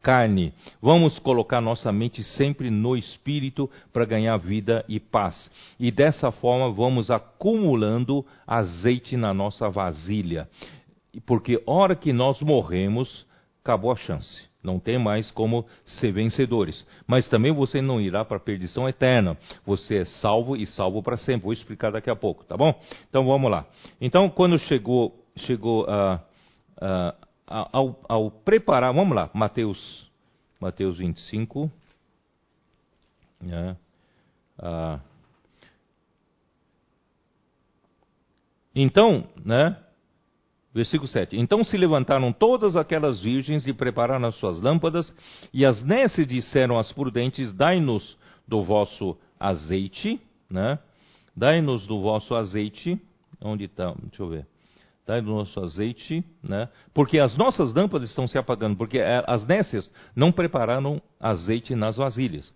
carne. Vamos colocar nossa mente sempre no espírito para ganhar vida e paz. E dessa forma vamos acumulando azeite na nossa vasilha. Porque hora que nós morremos, acabou a chance. Não tem mais como ser vencedores. Mas também você não irá para a perdição eterna. Você é salvo e salvo para sempre. Vou explicar daqui a pouco, tá bom? Então vamos lá. Então, quando chegou, chegou a. Uh, uh, ao, ao preparar, vamos lá, Mateus, Mateus 25. Né? Ah, então, né? Versículo 7. Então se levantaram todas aquelas virgens e prepararam as suas lâmpadas, e as nesses disseram às prudentes: Dai-nos do vosso azeite, né? Dai-nos do vosso azeite. Onde está? Deixa eu ver tá, do nosso azeite, né? porque as nossas lâmpadas estão se apagando, porque é, as nécias não prepararam azeite nas vasilhas.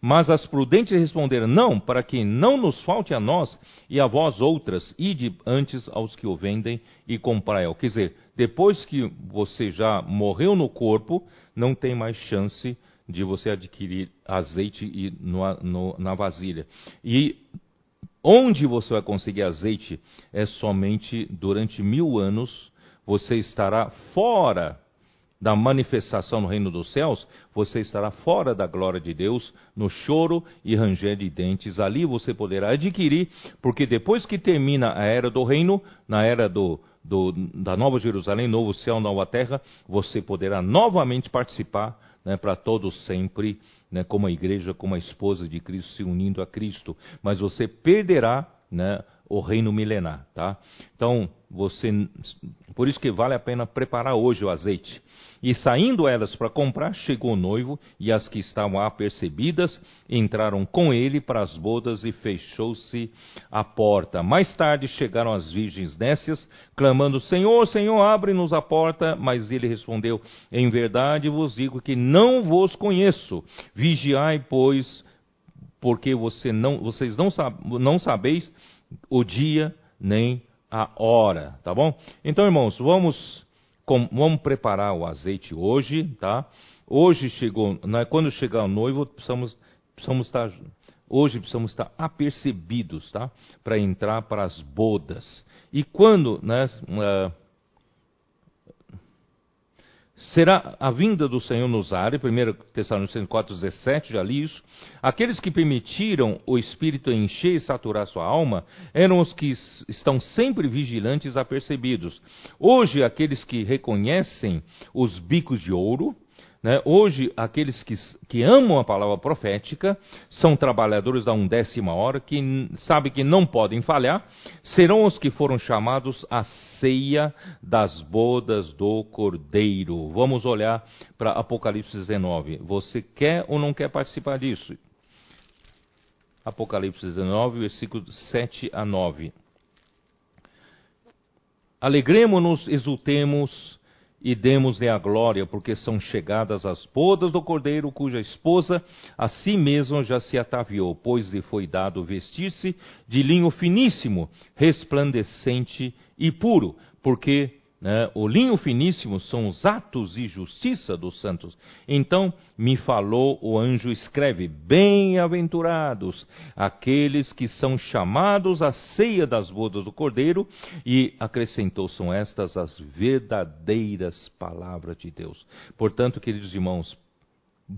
Mas as prudentes responderam: Não, para que não nos falte a nós e a vós outras, ide antes aos que o vendem e comprai-o. Quer dizer, depois que você já morreu no corpo, não tem mais chance de você adquirir azeite e no, no, na vasilha. E Onde você vai conseguir azeite é somente durante mil anos. Você estará fora da manifestação no reino dos céus, você estará fora da glória de Deus, no choro e ranger de dentes. Ali você poderá adquirir, porque depois que termina a era do reino, na era do, do, da Nova Jerusalém, novo céu, nova terra, você poderá novamente participar né, para todos sempre né, como a igreja, como a esposa de Cristo se unindo a Cristo, mas você perderá né, o reino milenar, tá? Então, você, por isso que vale a pena preparar hoje o azeite. E saindo elas para comprar, chegou o noivo, e as que estavam apercebidas entraram com ele para as bodas e fechou-se a porta. Mais tarde chegaram as virgens nécias, clamando: Senhor, Senhor, abre-nos a porta. Mas ele respondeu: Em verdade vos digo que não vos conheço. Vigiai, pois, porque você não, vocês não, não sabeis o dia nem a hora, tá bom? Então, irmãos, vamos, com, vamos preparar o azeite hoje, tá? Hoje chegou, né, quando chegar o noivo, precisamos, precisamos estar, hoje precisamos estar apercebidos, tá? Para entrar para as bodas. E quando, né, uh, será a vinda do Senhor nos ares, 1 Tessalonicenses 4,17, já li isso. Aqueles que permitiram o Espírito encher e saturar sua alma eram os que estão sempre vigilantes apercebidos. Hoje, aqueles que reconhecem os bicos de ouro, né? Hoje, aqueles que, que, amam a palavra profética são trabalhadores da undécima hora, que sabem que não podem falhar, serão os que foram chamados à ceia das bodas do Cordeiro. Vamos olhar para Apocalipse 19. Você quer ou não quer participar disso? Apocalipse 19, versículos 7 a 9. Alegremos-nos, exultemos e demos-lhe a glória, porque são chegadas as bodas do cordeiro, cuja esposa a si mesma já se ataviou, pois lhe foi dado vestir-se de linho finíssimo, resplandecente e puro, porque né? O linho finíssimo são os atos de justiça dos santos. Então me falou o anjo, escreve: Bem-aventurados aqueles que são chamados à ceia das bodas do Cordeiro, e acrescentou: São estas as verdadeiras palavras de Deus. Portanto, queridos irmãos,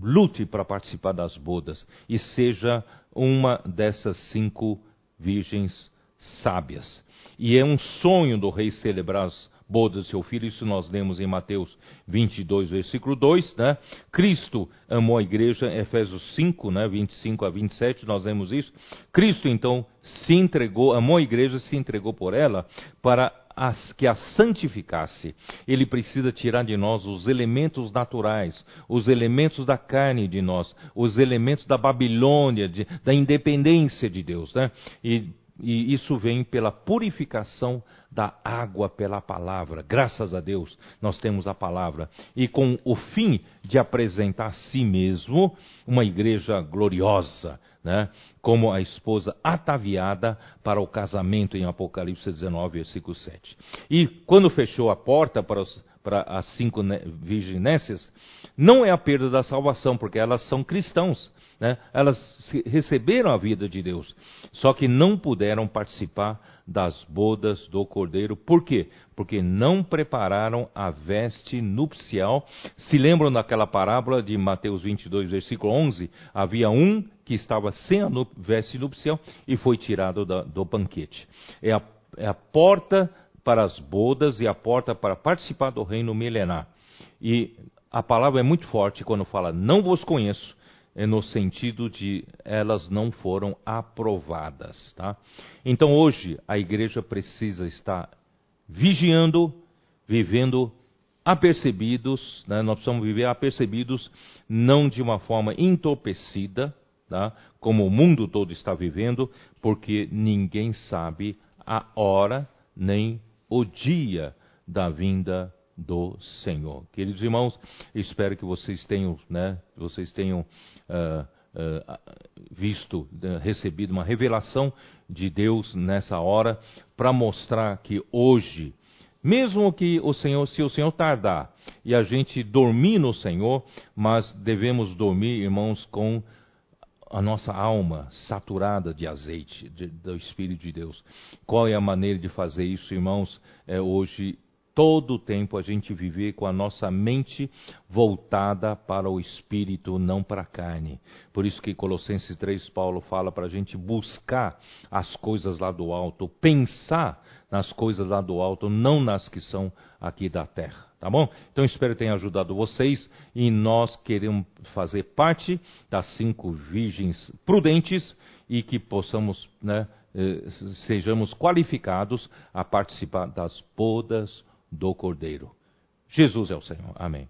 lute para participar das bodas e seja uma dessas cinco virgens sábias. E é um sonho do rei celebrar as bodas do seu filho, isso nós lemos em Mateus 22, versículo 2, né? Cristo amou a igreja, Efésios 5, né, 25 a 27, nós lemos isso. Cristo então se entregou, amou a igreja, se entregou por ela para as, que a santificasse. Ele precisa tirar de nós os elementos naturais, os elementos da carne de nós, os elementos da Babilônia, de, da independência de Deus, né? E e isso vem pela purificação da água pela palavra. Graças a Deus, nós temos a palavra. E com o fim de apresentar a si mesmo uma igreja gloriosa, né, como a esposa ataviada para o casamento em Apocalipse 19, versículo 7. E quando fechou a porta para, os, para as cinco virginécias, não é a perda da salvação, porque elas são cristãos, né? elas receberam a vida de Deus, só que não puderam participar das bodas do Cordeiro. Por quê? Porque não prepararam a veste nupcial. Se lembram daquela parábola de Mateus 22, versículo 11? Havia um que estava sem a veste nupcial e foi tirado da, do banquete. É a, é a porta para as bodas e a porta para participar do reino milenar. E a palavra é muito forte quando fala não vos conheço, é no sentido de elas não foram aprovadas, tá? Então hoje a igreja precisa estar vigiando, vivendo apercebidos, né? nós precisamos viver apercebidos, não de uma forma entorpecida, tá? como o mundo todo está vivendo, porque ninguém sabe a hora nem o dia da vinda do Senhor. Queridos irmãos, espero que vocês tenham, né, vocês tenham uh, uh, visto, uh, recebido uma revelação de Deus nessa hora para mostrar que hoje, mesmo que o Senhor, se o Senhor tardar e a gente dormir no Senhor, mas devemos dormir, irmãos, com a nossa alma saturada de azeite de, do Espírito de Deus. Qual é a maneira de fazer isso, irmãos? É hoje todo o tempo a gente viver com a nossa mente voltada para o espírito, não para a carne. Por isso que Colossenses 3, Paulo fala para a gente buscar as coisas lá do alto, pensar nas coisas lá do alto, não nas que são aqui da terra. Tá bom? Então espero que tenha ajudado vocês e nós queremos fazer parte das cinco virgens prudentes e que possamos, né, eh, sejamos qualificados a participar das bodas do Cordeiro. Jesus é o Senhor. Amém.